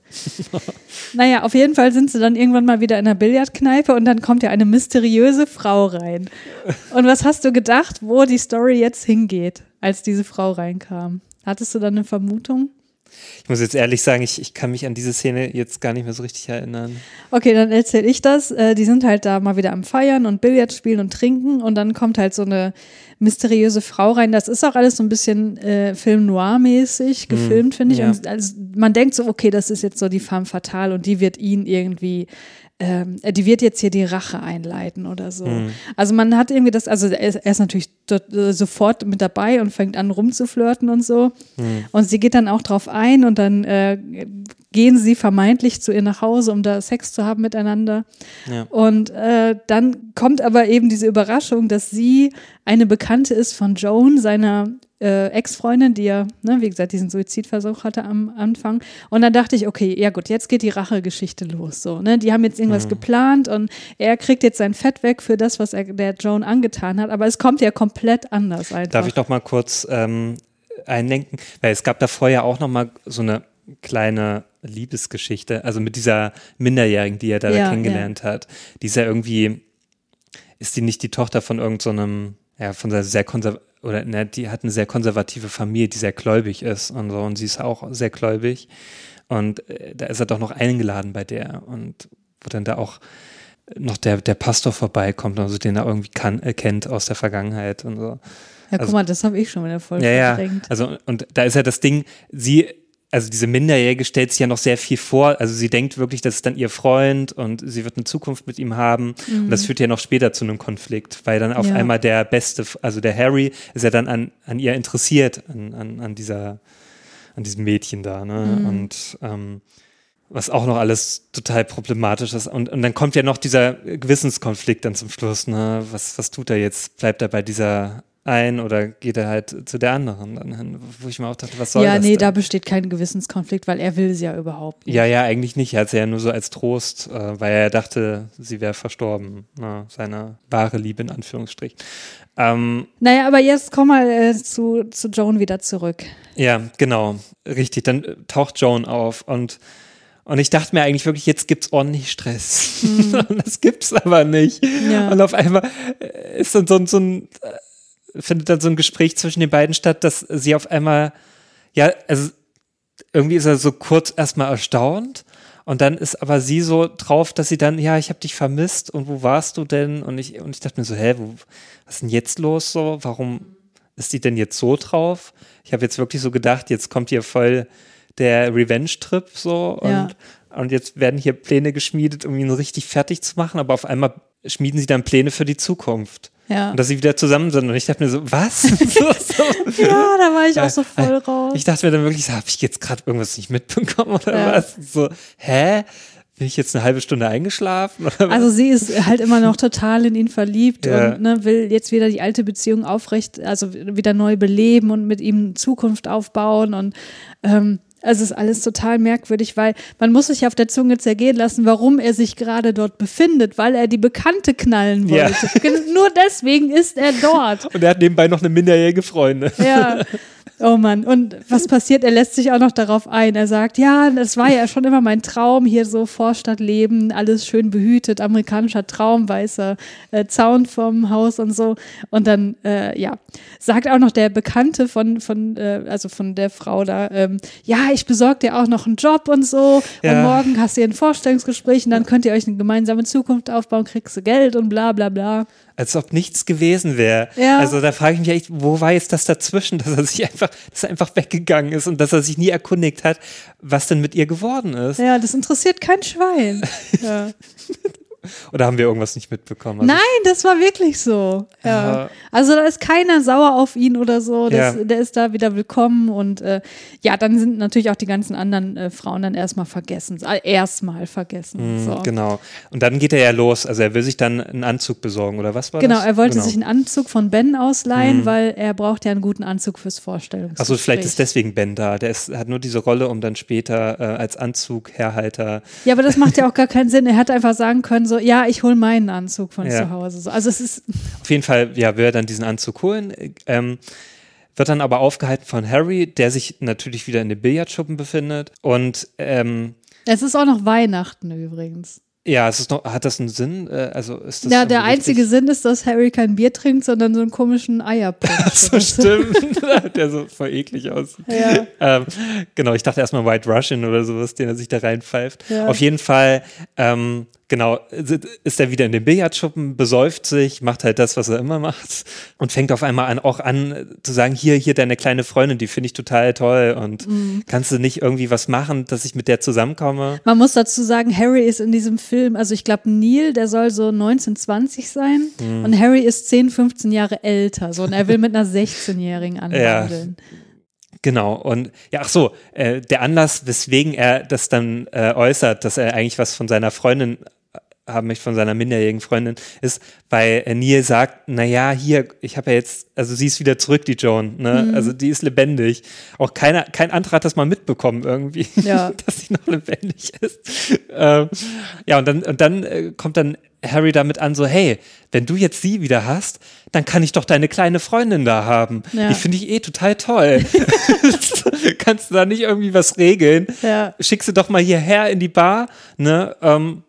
naja, auf jeden Fall sind sie dann irgendwann mal wieder in der Billardkneipe und dann kommt ja eine mysteriöse Frau rein. Und was hast du gedacht, wo die Story jetzt hingeht, als diese Frau reinkam? Hattest du da eine Vermutung? Ich muss jetzt ehrlich sagen, ich, ich kann mich an diese Szene jetzt gar nicht mehr so richtig erinnern. Okay, dann erzähle ich das. Äh, die sind halt da mal wieder am Feiern und Billard spielen und trinken und dann kommt halt so eine mysteriöse Frau rein. Das ist auch alles so ein bisschen äh, Film Noir-mäßig gefilmt, finde ich. ja. Und also, man denkt so, okay, das ist jetzt so die femme fatale und die wird ihn irgendwie ähm, äh, die wird jetzt hier die Rache einleiten oder so. Also man hat irgendwie das, also er ist, er ist natürlich dort, äh, sofort mit dabei und fängt an rumzuflirten und so. Und sie geht dann auch drauf ein und dann äh, gehen sie vermeintlich zu ihr nach Hause, um da Sex zu haben miteinander. Ja. Und äh, dann kommt aber eben diese Überraschung, dass sie eine Bekannte ist von Joan, seiner äh, Ex-Freundin, die ja, ne, wie gesagt, diesen Suizidversuch hatte am Anfang. Und dann dachte ich, okay, ja gut, jetzt geht die Rachegeschichte los. So, ne? Die haben jetzt irgendwas geplant und er kriegt jetzt sein Fett weg für das, was er der Joan angetan hat. Aber es kommt ja komplett anders einfach. Darf ich noch mal kurz ähm, einlenken? Weil es gab davor ja auch noch mal so eine kleine Liebesgeschichte, also mit dieser Minderjährigen, die er da Ja, kennengelernt hat. Die ist ja irgendwie, ist die nicht die Tochter von irgendeinem, so ja, von einer sehr konserv oder ne, die hat eine sehr konservative Familie, die sehr gläubig ist und so und sie ist auch sehr gläubig und äh, da ist er doch noch eingeladen bei der und wo dann da auch noch der, der Pastor vorbeikommt, also den er irgendwie kann, äh, kennt aus der Vergangenheit und so. ja, guck also- mal, das habe ich schon wieder voll Ja, ja. Also, und da ist ja das Ding, sie, also diese Minderjährige stellt sich ja noch sehr viel vor. Also sie denkt wirklich, das ist dann ihr Freund und sie wird eine Zukunft mit ihm haben. Und das führt ja noch später zu einem Konflikt, weil dann auf Mhm. Ja. einmal der Beste, also der Harry, ist ja dann an, an ihr interessiert, an, an, an dieser, an diesem Mädchen da, ne? Mhm. Und ähm, was auch noch alles total problematisch ist. Und, und dann kommt ja noch dieser Gewissenskonflikt dann zum Schluss, ne? Was, was tut er jetzt? Bleibt er bei dieser ein oder geht er halt zu der anderen dann hin? Wo ich mir auch dachte, was soll Ja, das nee, denn? da besteht kein Gewissenskonflikt, weil er will sie ja überhaupt nicht. Ja, ja, eigentlich nicht. Er hat sie ja nur so als Trost, äh, weil er dachte, sie wäre verstorben. Ne? Seine wahre Liebe in Anführungsstrichen. Ähm, Naja, aber jetzt komm mal äh, zu, zu Joan wieder zurück. Ja, genau, richtig. Dann äh, taucht Joan auf und, Und ich dachte mir eigentlich wirklich, jetzt gibt's ordentlich Stress. Und das gibt's aber nicht. Ja. Und auf einmal äh, ist dann so, ein- so ein, äh, findet dann so ein Gespräch zwischen den beiden statt, dass sie auf einmal, ja, also irgendwie ist er so kurz erstmal erstaunt. Und dann ist aber sie so drauf, dass sie dann, ja, ich habe dich vermisst und wo warst du denn? Und ich, und ich dachte mir so, hä, wo, was ist denn jetzt los so? Warum ist die denn jetzt so drauf? Ich habe jetzt wirklich so gedacht, jetzt kommt hier voll der Revenge-Trip so und, Ja. und jetzt werden hier Pläne geschmiedet, um ihn richtig fertig zu machen, aber auf einmal schmieden sie dann Pläne für die Zukunft. Ja. Und dass sie wieder zusammen sind. Und ich dachte mir so, was? Ja, da war ich auch so voll raus. Ich dachte mir dann wirklich, so, habe ich jetzt gerade irgendwas nicht mitbekommen oder Ja. was? So, hä? Bin ich jetzt eine halbe Stunde eingeschlafen? Also sie ist halt immer noch total in ihn verliebt Ja. und ne, will jetzt wieder die alte Beziehung aufrecht, also wieder neu beleben und mit ihm Zukunft aufbauen und ähm, es ist alles total merkwürdig, weil man muss sich auf der Zunge zergehen lassen, warum er sich gerade dort befindet, weil er die Bekannte knallen Ja. wollte. Gen- Nur deswegen ist er dort. Und er hat nebenbei noch eine minderjährige Freundin. Ja. Oh Mann, und was passiert? Er lässt sich auch noch darauf ein. Er sagt, ja, das war ja schon immer mein Traum, hier so Vorstadtleben, alles schön behütet, amerikanischer Traum, weißer äh, Zaun vom Haus und so. Und dann, äh, ja, sagt auch noch der Bekannte von, von äh, also von der Frau da, ähm, ja, ich besorge dir auch noch einen Job und so. Ja. Und morgen hast du hier ein Vorstellungsgespräch und dann könnt ihr euch eine gemeinsame Zukunft aufbauen, kriegst du Geld und bla bla bla. Als ob nichts gewesen wäre. Ja. Also da frage ich mich echt, wo war jetzt das dazwischen, dass er sich einfach, dass er einfach weggegangen ist und dass er sich nie erkundigt hat, was denn mit ihr geworden ist. Ja, das interessiert kein Schwein. Ja. Oder haben wir irgendwas nicht mitbekommen? Also Nein, das war wirklich so. Ja. Ja. Also da ist keiner sauer auf ihn oder so. Das, Ja. Der ist da wieder willkommen und äh, ja, dann sind natürlich auch die ganzen anderen äh, Frauen dann erstmal vergessen. Äh, erstmal vergessen. Mm, so. Genau. Und dann geht er ja los. Also er will sich dann einen Anzug besorgen, oder was war Genau, das? er wollte genau. sich einen Anzug von Ben ausleihen, weil er braucht ja einen guten Anzug fürs Vorstellungsgespräch. Achso, vielleicht ist deswegen Ben da. Der ist, hat nur diese Rolle, um dann später äh, als Anzugherhalter. Ja, aber das macht ja auch gar keinen Sinn. Er hätte einfach sagen können, so, ja, ich hole meinen Anzug von Ja. zu Hause. So. Also es ist, Auf jeden Fall, ja, will er dann diesen Anzug holen. Ähm, wird dann aber aufgehalten von Harry, der sich natürlich wieder in dem Billardschuppen befindet. Und ähm, es ist auch noch Weihnachten übrigens. ja, es ist noch, hat das einen Sinn? Äh, also ist das Ja, der einzige? Sinn ist, dass Harry kein Bier trinkt, sondern so einen komischen Eierpunsch. So stimmt. der so voll eklig aussieht. Ja. Ähm, genau, ich dachte erstmal White Russian oder sowas, den er sich da reinpfeift. Ja. Auf jeden Fall, ähm, genau, ist er wieder in den Billardschuppen, besäuft sich, macht halt das, was er immer macht und fängt auf einmal an, auch an zu sagen, hier, hier deine kleine Freundin, die finde ich total toll und Mhm. kannst du nicht irgendwie was machen, dass ich mit der zusammenkomme? Man muss dazu sagen, Harry ist in diesem Film, also ich glaube, Neil, der soll so 19, 20 sein Mhm. und Harry ist 10, 15 Jahre älter so und er will mit einer 16-Jährigen anwandeln. Genau, und ja, ach so, äh, der Anlass, weswegen er das dann äh, äußert, dass er eigentlich was von seiner Freundin haben möchte, von seiner minderjährigen Freundin, ist, weil Neil sagt, naja, hier, ich habe ja jetzt, also sie ist wieder zurück, die Joan, ne? Mhm. Also die ist lebendig. Auch keiner, kein anderer hat das mal mitbekommen irgendwie, Ja. dass sie noch lebendig ist. ähm, ja, und dann, und dann äh, kommt dann Harry damit an, so, hey, wenn du jetzt sie wieder hast, dann kann ich doch deine kleine Freundin da haben. Ja. Die finde ich eh total toll. Kannst du da nicht irgendwie was regeln? Ja. Schick sie doch mal hierher in die Bar, ne? Ähm,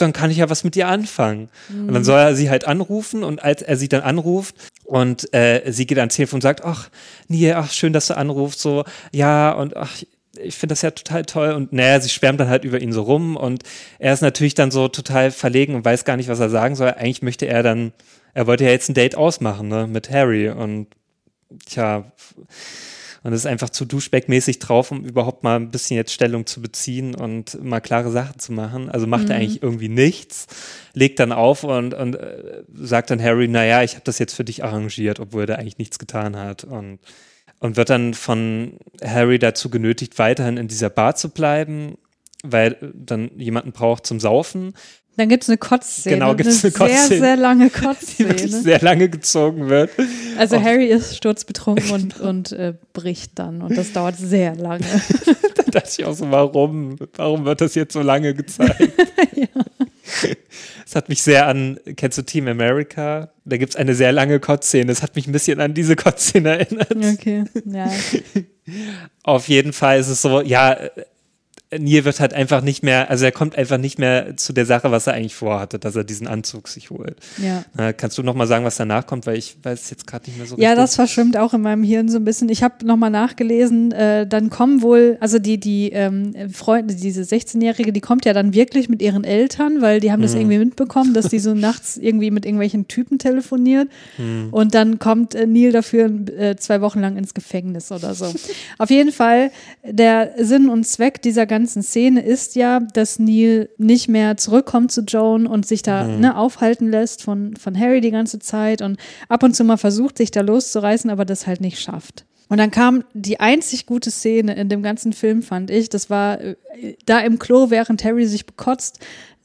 dann kann ich ja was mit ihr anfangen. Und Mhm. dann soll er sie halt anrufen und als er sie dann anruft und äh, sie geht ans Telefon und sagt, ach, nee, ach, schön, dass du anrufst, so, ja, und ach, ich finde das ja total toll und naja, sie schwärmt dann halt über ihn so rum und er ist natürlich dann so total verlegen und weiß gar nicht, was er sagen soll. Eigentlich möchte er dann, er wollte ja jetzt ein Date ausmachen, ne, mit Harry und tja, und ist einfach zu Duschbeck-mäßig drauf, um überhaupt mal ein bisschen jetzt Stellung zu beziehen und mal klare Sachen zu machen. Also macht er Mhm. eigentlich irgendwie nichts, legt dann auf und, und äh, sagt dann Harry, naja, ich habe das jetzt für dich arrangiert, obwohl er da eigentlich nichts getan hat. Und, und wird dann von Harry dazu genötigt, weiterhin in dieser Bar zu bleiben, weil dann jemanden braucht zum Saufen. Dann gibt es eine Kotzszene. Genau, gibt's eine Sehr, Kotzszene. sehr lange Die wirklich Kotzszene. sehr lange gezogen wird. Also Oh. Harry ist sturzbetrunken und, und äh, bricht dann und das dauert sehr lange. Da dachte ich auch so, warum? Warum wird das jetzt so lange gezeigt? Es hat mich sehr an, kennst du Team America? Da gibt es eine sehr lange Kotzszene. Es hat mich ein bisschen an diese Kotzszene erinnert. Okay, ja. Auf jeden Fall ist es so, ja, Neil wird halt einfach nicht mehr, also er kommt einfach nicht mehr zu der Sache, was er eigentlich vorhatte, dass er diesen Anzug sich holt. Ja. Na, kannst du noch mal sagen, was danach kommt, weil ich weiß jetzt gerade nicht mehr so Ja, richtig. das verschwimmt auch in meinem Hirn so ein bisschen. Ich habe nochmal nachgelesen, äh, dann kommen wohl, also die, die ähm, Freunde, diese 16-Jährige, die kommt ja dann wirklich mit ihren Eltern, weil die haben das irgendwie mitbekommen, dass die so nachts irgendwie mit irgendwelchen Typen telefoniert. Und dann kommt äh, Neil dafür äh, zwei Wochen lang ins Gefängnis oder so. Auf jeden Fall, der Sinn und Zweck dieser ganzen Szene ist ja, dass Neil nicht mehr zurückkommt zu Joan und sich da ne, aufhalten lässt von, von Harry die ganze Zeit und ab und zu mal versucht, sich da loszureißen, aber das halt nicht schafft. Und dann kam die einzig gute Szene in dem ganzen Film, fand ich. Das war äh, da im Klo, während Harry sich bekotzt,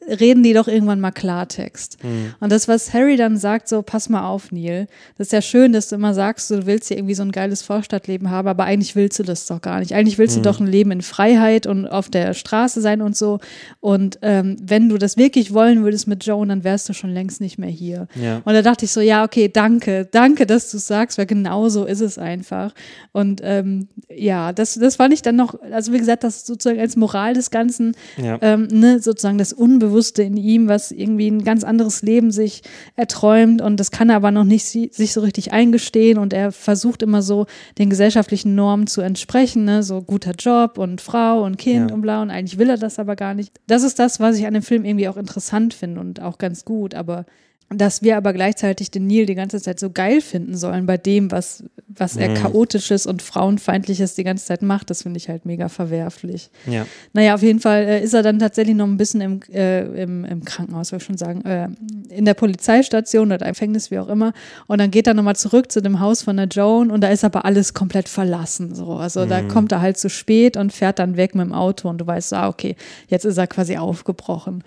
reden die doch irgendwann mal Klartext. Und das, was Harry dann sagt, so, pass mal auf, Neil. Das ist ja schön, dass du immer sagst, du willst hier irgendwie so ein geiles Vorstadtleben haben, aber eigentlich willst du das doch gar nicht. Eigentlich willst du doch ein Leben in Freiheit und auf der Straße sein und so. Und ähm, wenn du das wirklich wollen würdest mit Joan, dann wärst du schon längst nicht mehr hier. Ja. Und da dachte ich so, ja, okay, danke, danke, dass du es sagst, weil genau so ist es einfach. Und ähm, ja, das, das fand ich dann noch, also wie gesagt, das sozusagen als Moral des Ganzen, Ja. ähm, ne, sozusagen das Unbewusste in ihm, was irgendwie ein ganz anderes Leben sich erträumt. Und das kann er aber noch nicht si sich so richtig eingestehen. Und er versucht immer so den gesellschaftlichen Normen zu entsprechen, ne, so guter Job und Frau und Kind Ja. und bla. Und eigentlich will er das aber gar nicht. Das ist das, was ich an dem Film irgendwie auch interessant finde und auch ganz gut, aber dass wir aber gleichzeitig den Neil die ganze Zeit so geil finden sollen bei dem, was, was er chaotisches und frauenfeindliches die ganze Zeit macht, das finde ich halt mega verwerflich. Ja. Naja, auf jeden Fall äh, ist er dann tatsächlich noch ein bisschen im, äh, im, im Krankenhaus, soll ich schon sagen, äh, in der Polizeistation oder im Gefängnis, wie auch immer. Und dann geht er nochmal zurück zu dem Haus von der Joan und da ist aber alles komplett verlassen. So. Also da kommt er halt zu spät und fährt dann weg mit dem Auto und du weißt, ah, okay, jetzt ist er quasi aufgebrochen.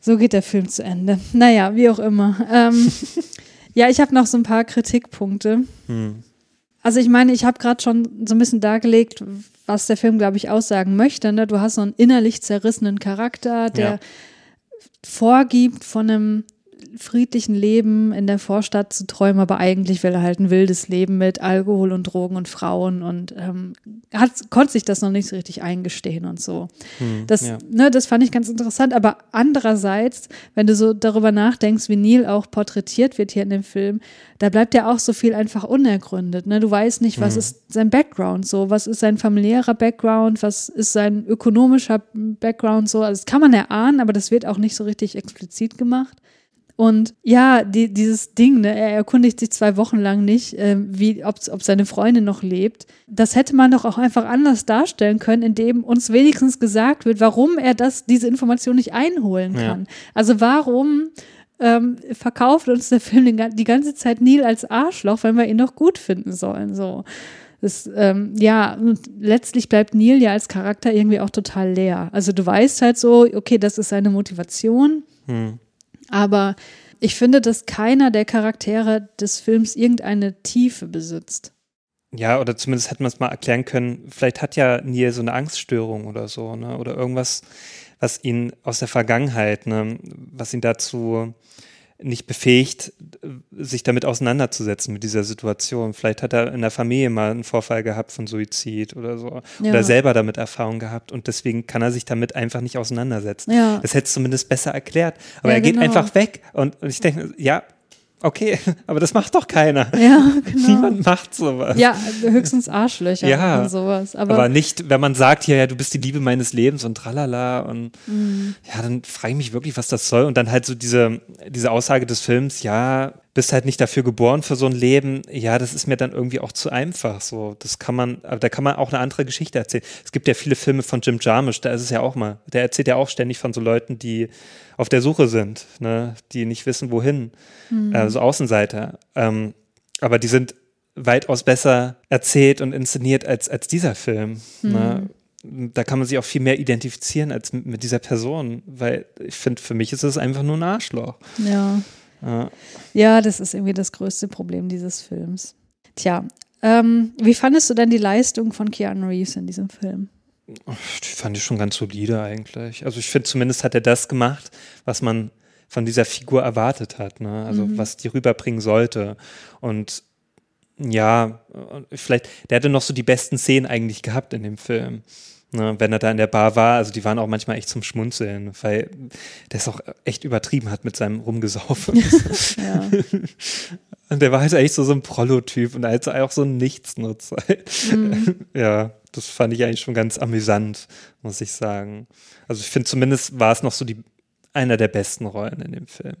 So geht der Film zu Ende. Naja, wie auch immer. Ähm, ja, ich habe noch so ein paar Kritikpunkte. Also ich meine, ich habe gerade schon so ein bisschen dargelegt, was der Film, glaube ich, aussagen möchte. Ne? Du hast so einen innerlich zerrissenen Charakter, der Ja. vorgibt, von einem friedlichen Leben in der Vorstadt zu träumen, aber eigentlich will er halt ein wildes Leben mit Alkohol und Drogen und Frauen und ähm, hat, konnte sich das noch nicht so richtig eingestehen und so. das, ja. ne, das fand ich ganz interessant, aber andererseits, wenn du so darüber nachdenkst, wie Neil auch porträtiert wird hier in dem Film, da bleibt ja auch so viel einfach unergründet. Ne? Du weißt nicht, was ist sein Background so, was ist sein familiärer Background, was ist sein ökonomischer Background so. Also das kann man erahnen, aber das wird auch nicht so richtig explizit gemacht. Und ja, die, dieses Ding, ne, er erkundigt sich zwei Wochen lang nicht, äh, wie, ob, ob seine Freundin noch lebt. Das hätte man doch auch einfach anders darstellen können, indem uns wenigstens gesagt wird, warum er das, diese Information nicht einholen Ja. kann. Also warum ähm, verkauft uns der Film den, die ganze Zeit Neil als Arschloch, wenn wir ihn noch gut finden sollen. So. Das, ähm, ja, und letztlich bleibt Neil ja als Charakter irgendwie auch total leer. Also du weißt halt so, okay, das ist seine Motivation, aber ich finde, dass keiner der Charaktere des Films irgendeine Tiefe besitzt. Ja, oder zumindest hätte man es mal erklären können, vielleicht hat ja Neil so eine Angststörung oder so, ne? Oder irgendwas, was ihn aus der Vergangenheit, ne, was ihn dazu nicht befähigt, sich damit auseinanderzusetzen mit dieser Situation. Vielleicht hat er in der Familie mal einen Vorfall gehabt von Suizid oder so. Ja. Oder selber damit Erfahrung gehabt und deswegen kann er sich damit einfach nicht auseinandersetzen. Ja. Das hätte es zumindest besser erklärt. Aber Ja, er geht genau. einfach weg und, und ich denke, ja, okay, aber das macht doch keiner. Ja, genau. Niemand macht sowas. Ja, höchstens Arschlöcher Ja, und sowas. Aber, Aber, nicht, wenn man sagt, ja, ja, du bist die Liebe meines Lebens und tralala und Mhm. ja, dann frage ich mich wirklich, was das soll. Und dann halt so diese, diese Aussage des Films, ja, bist halt nicht dafür geboren für so ein Leben. Ja, das ist mir dann irgendwie auch zu einfach. So, das kann man, aber da kann man auch eine andere Geschichte erzählen. Es gibt ja viele Filme von Jim Jarmusch, da ist es ja auch mal. Der erzählt ja auch ständig von so Leuten, die auf der Suche sind, ne, die nicht wissen, wohin. Äh, so Außenseiter. Ähm, aber die sind weitaus besser erzählt und inszeniert als, als dieser Film. Ne? Da kann man sich auch viel mehr identifizieren als mit, mit dieser Person, weil ich finde, für mich ist es einfach nur ein Arschloch. ja. Ja. ja, das ist irgendwie das größte Problem dieses Films. Tja, ähm, wie fandest du denn die Leistung von Keanu Reeves in diesem Film? Die fand ich schon ganz solide eigentlich. Also ich finde, zumindest hat er das gemacht, was man von dieser Figur erwartet hat, ne? Also was die rüberbringen sollte. Und ja, vielleicht, der hatte noch so die besten Szenen eigentlich gehabt in dem Film. Ne, wenn er da in der Bar war, also die waren auch manchmal echt zum Schmunzeln, weil der es auch echt übertrieben hat mit seinem Rumgesaufen. Ja. Und der war halt echt so, so ein Prollo-Typ und halt auch so ein Nichtsnutzer. Ja, das fand ich eigentlich schon ganz amüsant, muss ich sagen. Also ich finde zumindest war es noch so die, einer der besten Rollen in dem Film.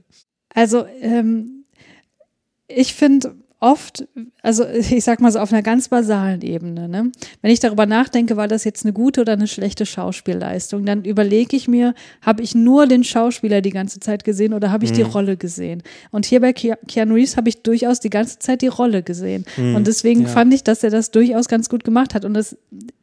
Also ähm, ich finde oft, also ich sag mal so auf einer ganz basalen Ebene, ne? wenn ich darüber nachdenke, war das jetzt eine gute oder eine schlechte Schauspielleistung, dann überlege ich mir, habe ich nur den Schauspieler die ganze Zeit gesehen oder habe ich die Rolle gesehen? Und hier bei Ke- Keanu Reeves habe ich durchaus die ganze Zeit die Rolle gesehen. Und deswegen ja. fand ich, dass er das durchaus ganz gut gemacht hat. Und das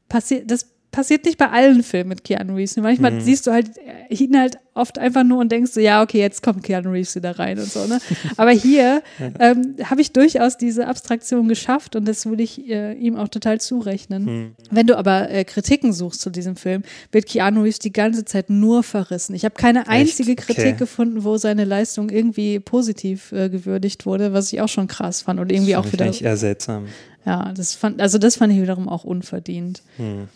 passiert, das passiert nicht bei allen Filmen mit Keanu Reeves. Manchmal siehst du halt äh, ihn halt oft einfach nur und denkst so, ja, okay, jetzt kommt Keanu Reeves wieder rein und so, ne? Aber hier ähm, habe ich durchaus diese Abstraktion geschafft und das würde ich äh, ihm auch total zurechnen. Wenn du aber äh, Kritiken suchst zu diesem Film, wird Keanu Reeves die ganze Zeit nur verrissen. Ich habe keine einzige Kritik Okay. gefunden, wo seine Leistung irgendwie positiv äh, gewürdigt wurde, was ich auch schon krass fand und irgendwie auch Fand ich wieder eigentlich eher seltsam. ja, das fand, also das fand ich wiederum auch unverdient. Hm.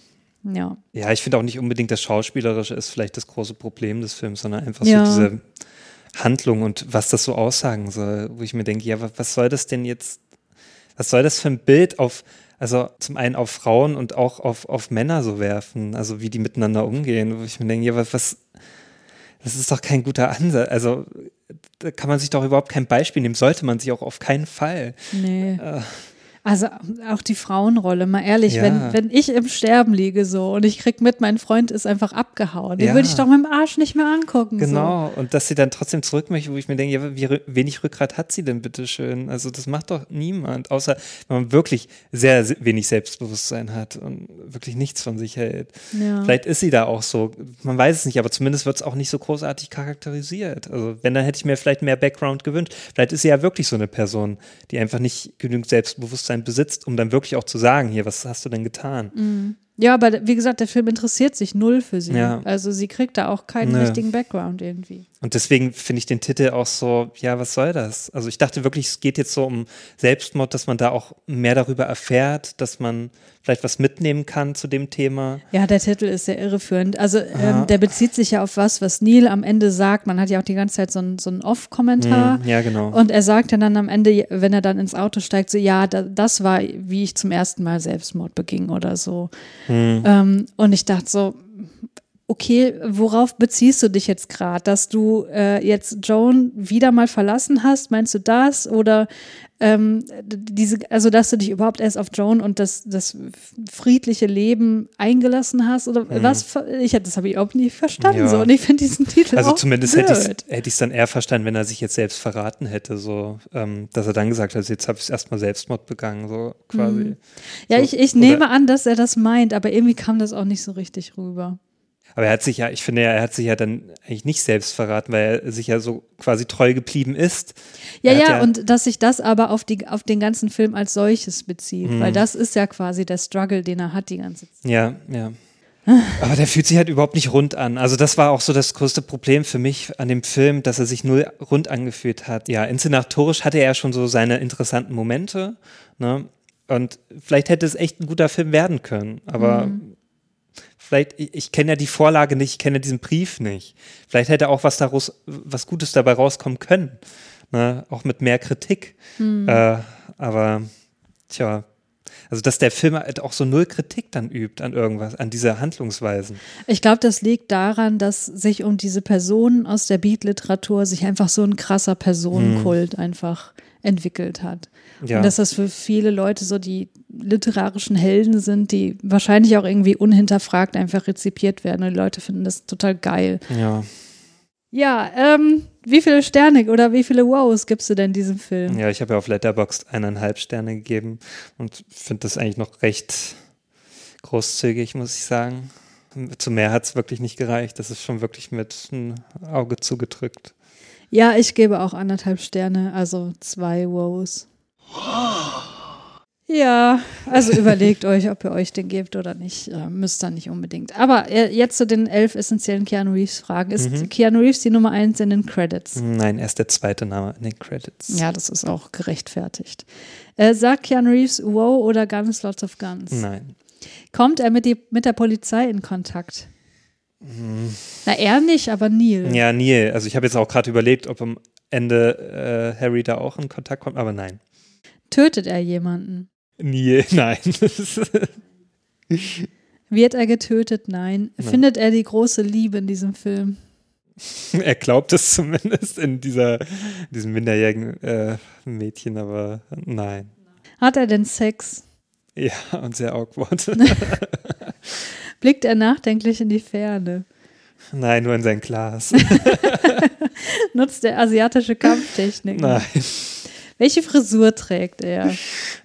Ja. Ja, ich finde auch nicht unbedingt das Schauspielerische ist vielleicht das große Problem des Films, sondern einfach Ja. so diese Handlung und was das so aussagen soll, wo ich mir denke, ja, wa- was soll das denn jetzt, was soll das für ein Bild auf, also zum einen auf Frauen und auch auf, auf Männer so werfen, also wie die miteinander umgehen, wo ich mir denke, ja, was, was das ist doch kein guter Ansatz, also da kann man sich doch überhaupt kein Beispiel nehmen, sollte man sich auch auf keinen Fall. Nee. Äh. Also auch die Frauenrolle, mal ehrlich, Ja. wenn, wenn ich im Sterben liege so und ich krieg mit, mein Freund ist einfach abgehauen, den Ja. würde ich doch mit dem Arsch nicht mehr angucken. Genau, und dass sie dann trotzdem zurück möchte, wo ich mir denke, ja, wie wenig Rückgrat hat sie denn bitte schön? Also das macht doch niemand, außer wenn man wirklich sehr se- wenig Selbstbewusstsein hat und wirklich nichts von sich hält. So. Ja. Vielleicht ist sie da auch so, man weiß es nicht, aber zumindest wird es auch nicht so großartig charakterisiert. Also wenn, dann hätte ich mir vielleicht mehr Background gewünscht. Vielleicht ist sie ja wirklich so eine Person, die einfach nicht genügend Selbstbewusstsein besitzt, um dann wirklich auch zu sagen, hier, was hast du denn getan? ja, aber wie gesagt, der Film interessiert sich null für sie. Ja. Also sie kriegt da auch keinen Nö. richtigen Background irgendwie. Und deswegen finde ich den Titel auch so, ja, was soll das? Also ich dachte wirklich, es geht jetzt so um Selbstmord, dass man da auch mehr darüber erfährt, dass man vielleicht was mitnehmen kann zu dem Thema. Ja, der Titel ist sehr irreführend. Also ähm, der bezieht sich ja auf was, was Neil am Ende sagt. Man hat ja auch die ganze Zeit so einen so einen Off-Kommentar. Hm, ja, genau. Und er sagt ja dann am Ende, wenn er dann ins Auto steigt, so, ja, da, das war, wie ich zum ersten Mal Selbstmord beging oder so. Hm. Ähm, und ich dachte so, okay, worauf beziehst du dich jetzt gerade? Dass du äh, jetzt Joan wieder mal verlassen hast? Meinst du das? Oder ähm, diese, also dass du dich überhaupt erst auf Joan und das, das friedliche Leben eingelassen hast? Oder was? ver- Ich, das habe ich überhaupt nicht verstanden. Ja. So. Und ich finde diesen Titel Also auch zumindest hätte ich blöd. es dann eher verstanden, wenn er sich jetzt selbst verraten hätte, so, ähm, dass er dann gesagt hat, jetzt habe ich erstmal Selbstmord begangen, so quasi. Ja, So, ich, ich oder- nehme an, dass er das meint, aber irgendwie kam das auch nicht so richtig rüber. Aber er hat sich ja, ich finde, ja, er hat sich ja dann eigentlich nicht selbst verraten, weil er sich ja so quasi treu geblieben ist. Ja, hat ja, und dass sich das aber auf, die, auf den ganzen Film als solches bezieht, Hm. weil das ist ja quasi der Struggle, den er hat die ganze Zeit. Ja, ja. Aber der fühlt sich halt überhaupt nicht rund an. Also das war auch so das größte Problem für mich an dem Film, dass er sich null rund angefühlt hat. Ja, inszenatorisch hatte er ja schon so seine interessanten Momente. Ne? Und vielleicht hätte es echt ein guter Film werden können. Aber vielleicht, ich, kenne ja die Vorlage nicht, ich kenne diesen Brief nicht. Vielleicht hätte auch was daraus, was Gutes dabei rauskommen können. Ne? Auch mit mehr Kritik. Äh, aber, tja, also dass der Film halt auch so null Kritik dann übt an irgendwas, an diese Handlungsweisen. Ich glaube, das liegt daran, dass sich um diese Personen aus der Beat-Literatur sich einfach so ein krasser Personenkult einfach entwickelt hat. Ja. Und dass das für viele Leute so die literarischen Helden sind, die wahrscheinlich auch irgendwie unhinterfragt einfach rezipiert werden. Und die Leute finden das total geil. Ja, Ja, ähm, wie viele Sterne oder wie viele Wows gibst du denn diesem Film? ja ich habe ja auf Letterboxd eineinhalb Sterne gegeben und finde das eigentlich noch recht großzügig, muss ich sagen. Zu mehr hat es wirklich nicht gereicht. Das ist schon wirklich mit einem Auge zugedrückt. Ja, ich gebe auch anderthalb Sterne, also zwei Wows. Ja, also überlegt euch, ob ihr euch den gebt oder nicht. Äh, müsst ihr nicht unbedingt. Aber äh, jetzt zu den elf essentiellen Keanu Reeves-Fragen. Ist Mhm. Keanu Reeves die Nummer eins in den Credits? Nein, erst der zweite Name in den Credits. Ja, das ist auch gerechtfertigt. Äh, sagt Keanu Reeves Wow oder Guns, Lots of Guns? Nein. Kommt er mit, die, mit der Polizei in Kontakt? Na, er nicht, aber Neil. Ja, Neil. Also ich habe jetzt auch gerade überlegt, ob am Ende äh, Harry da auch in Kontakt kommt, aber nein. Tötet er jemanden? Neil, nein. Wird er getötet? Nein. Nein. Findet er die große Liebe in diesem Film? er glaubt es zumindest in dieser, diesem minderjährigen äh, Mädchen, aber nein. Hat er denn Sex? Ja, und sehr awkward. Blickt er nachdenklich in die Ferne? nein, nur in sein Glas. Nutzt er asiatische Kampftechniken? nein. Welche Frisur trägt er?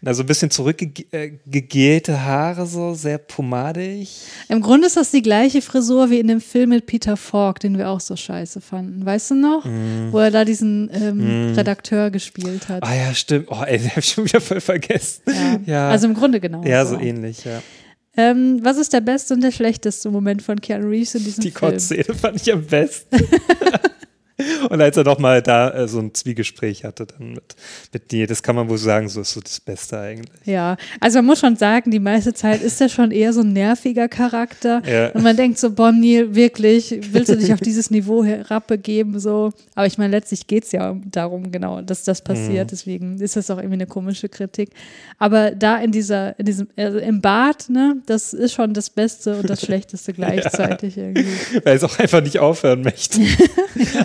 So ein bisschen zurückgegelte Haare, so sehr pomadig. Im Grunde ist das die gleiche Frisur wie in dem Film mit Peter Falk, den wir auch so scheiße fanden. Weißt du noch? Mm. Wo er da diesen ähm, Redakteur gespielt hat. Ah ja, stimmt. Oh, ey, den hab ich schon wieder voll vergessen. Ja. Ja. Also im Grunde genau. Ja, so ähnlich, ja. Ähm, was ist der beste und der schlechteste Moment von Keanu Reeves in diesem Die Film? Kotzszene fand ich am besten. Und als er doch mal da äh, so ein Zwiegespräch hatte dann mit, mit dir, das kann man wohl sagen, so ist so das Beste eigentlich. Ja, also man muss schon sagen, die meiste Zeit ist er schon eher so ein nerviger Charakter. Ja. Und man denkt so, Bonnie, wirklich, willst du dich auf dieses Niveau herabbegeben? So. Aber ich meine, letztlich geht es ja darum, genau, dass das passiert. Mhm. Deswegen ist das auch irgendwie eine komische Kritik. Aber da in dieser, in diesem, also im Bad, ne, das ist schon das Beste und das Schlechteste gleichzeitig irgendwie. Weil es auch einfach nicht aufhören möchte.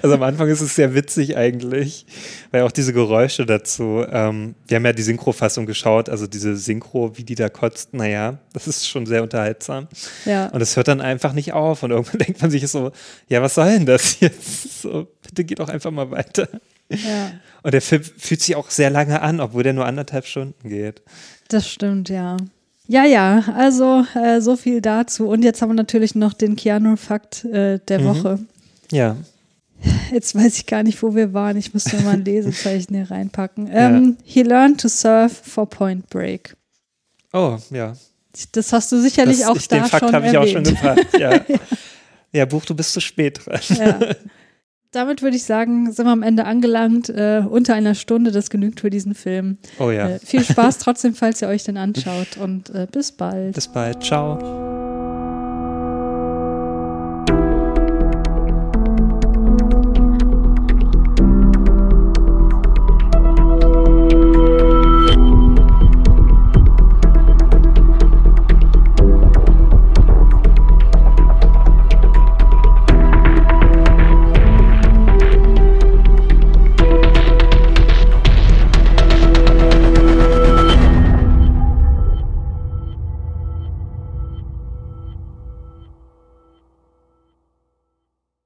Also am Anfang ist es sehr witzig eigentlich, weil auch diese Geräusche dazu, ähm, wir haben ja die Synchro-Fassung geschaut, also diese Synchro, wie die da kotzt, naja, das ist schon sehr unterhaltsam. Ja. Und es hört dann einfach nicht auf und irgendwann denkt man sich so, ja, was soll denn das jetzt? So, bitte geht doch einfach mal weiter. Ja, Und der Film fühlt sich auch sehr lange an, obwohl der nur anderthalb Stunden geht. das stimmt, ja. Ja, ja, also äh, so viel dazu. Und jetzt haben wir natürlich noch den Keanu-Fakt äh, der Mhm. Woche. Ja. Jetzt weiß ich gar nicht, wo wir waren. Ich müsste mal ein Lesezeichen hier reinpacken. Ähm, He learned to surf for Point Break. Oh, ja. Das hast du sicherlich Das, auch ich, da den Fakt schon habe ich auch schon erwähnt. gepackt, ja. ja, Buch, du bist zu spät dran. Ja. Damit würde ich sagen, sind wir am Ende angelangt. Äh, unter einer Stunde, das genügt für diesen Film. Oh ja. Äh, viel Spaß trotzdem, falls ihr euch den anschaut und äh, bis bald. Bis bald. Ciao.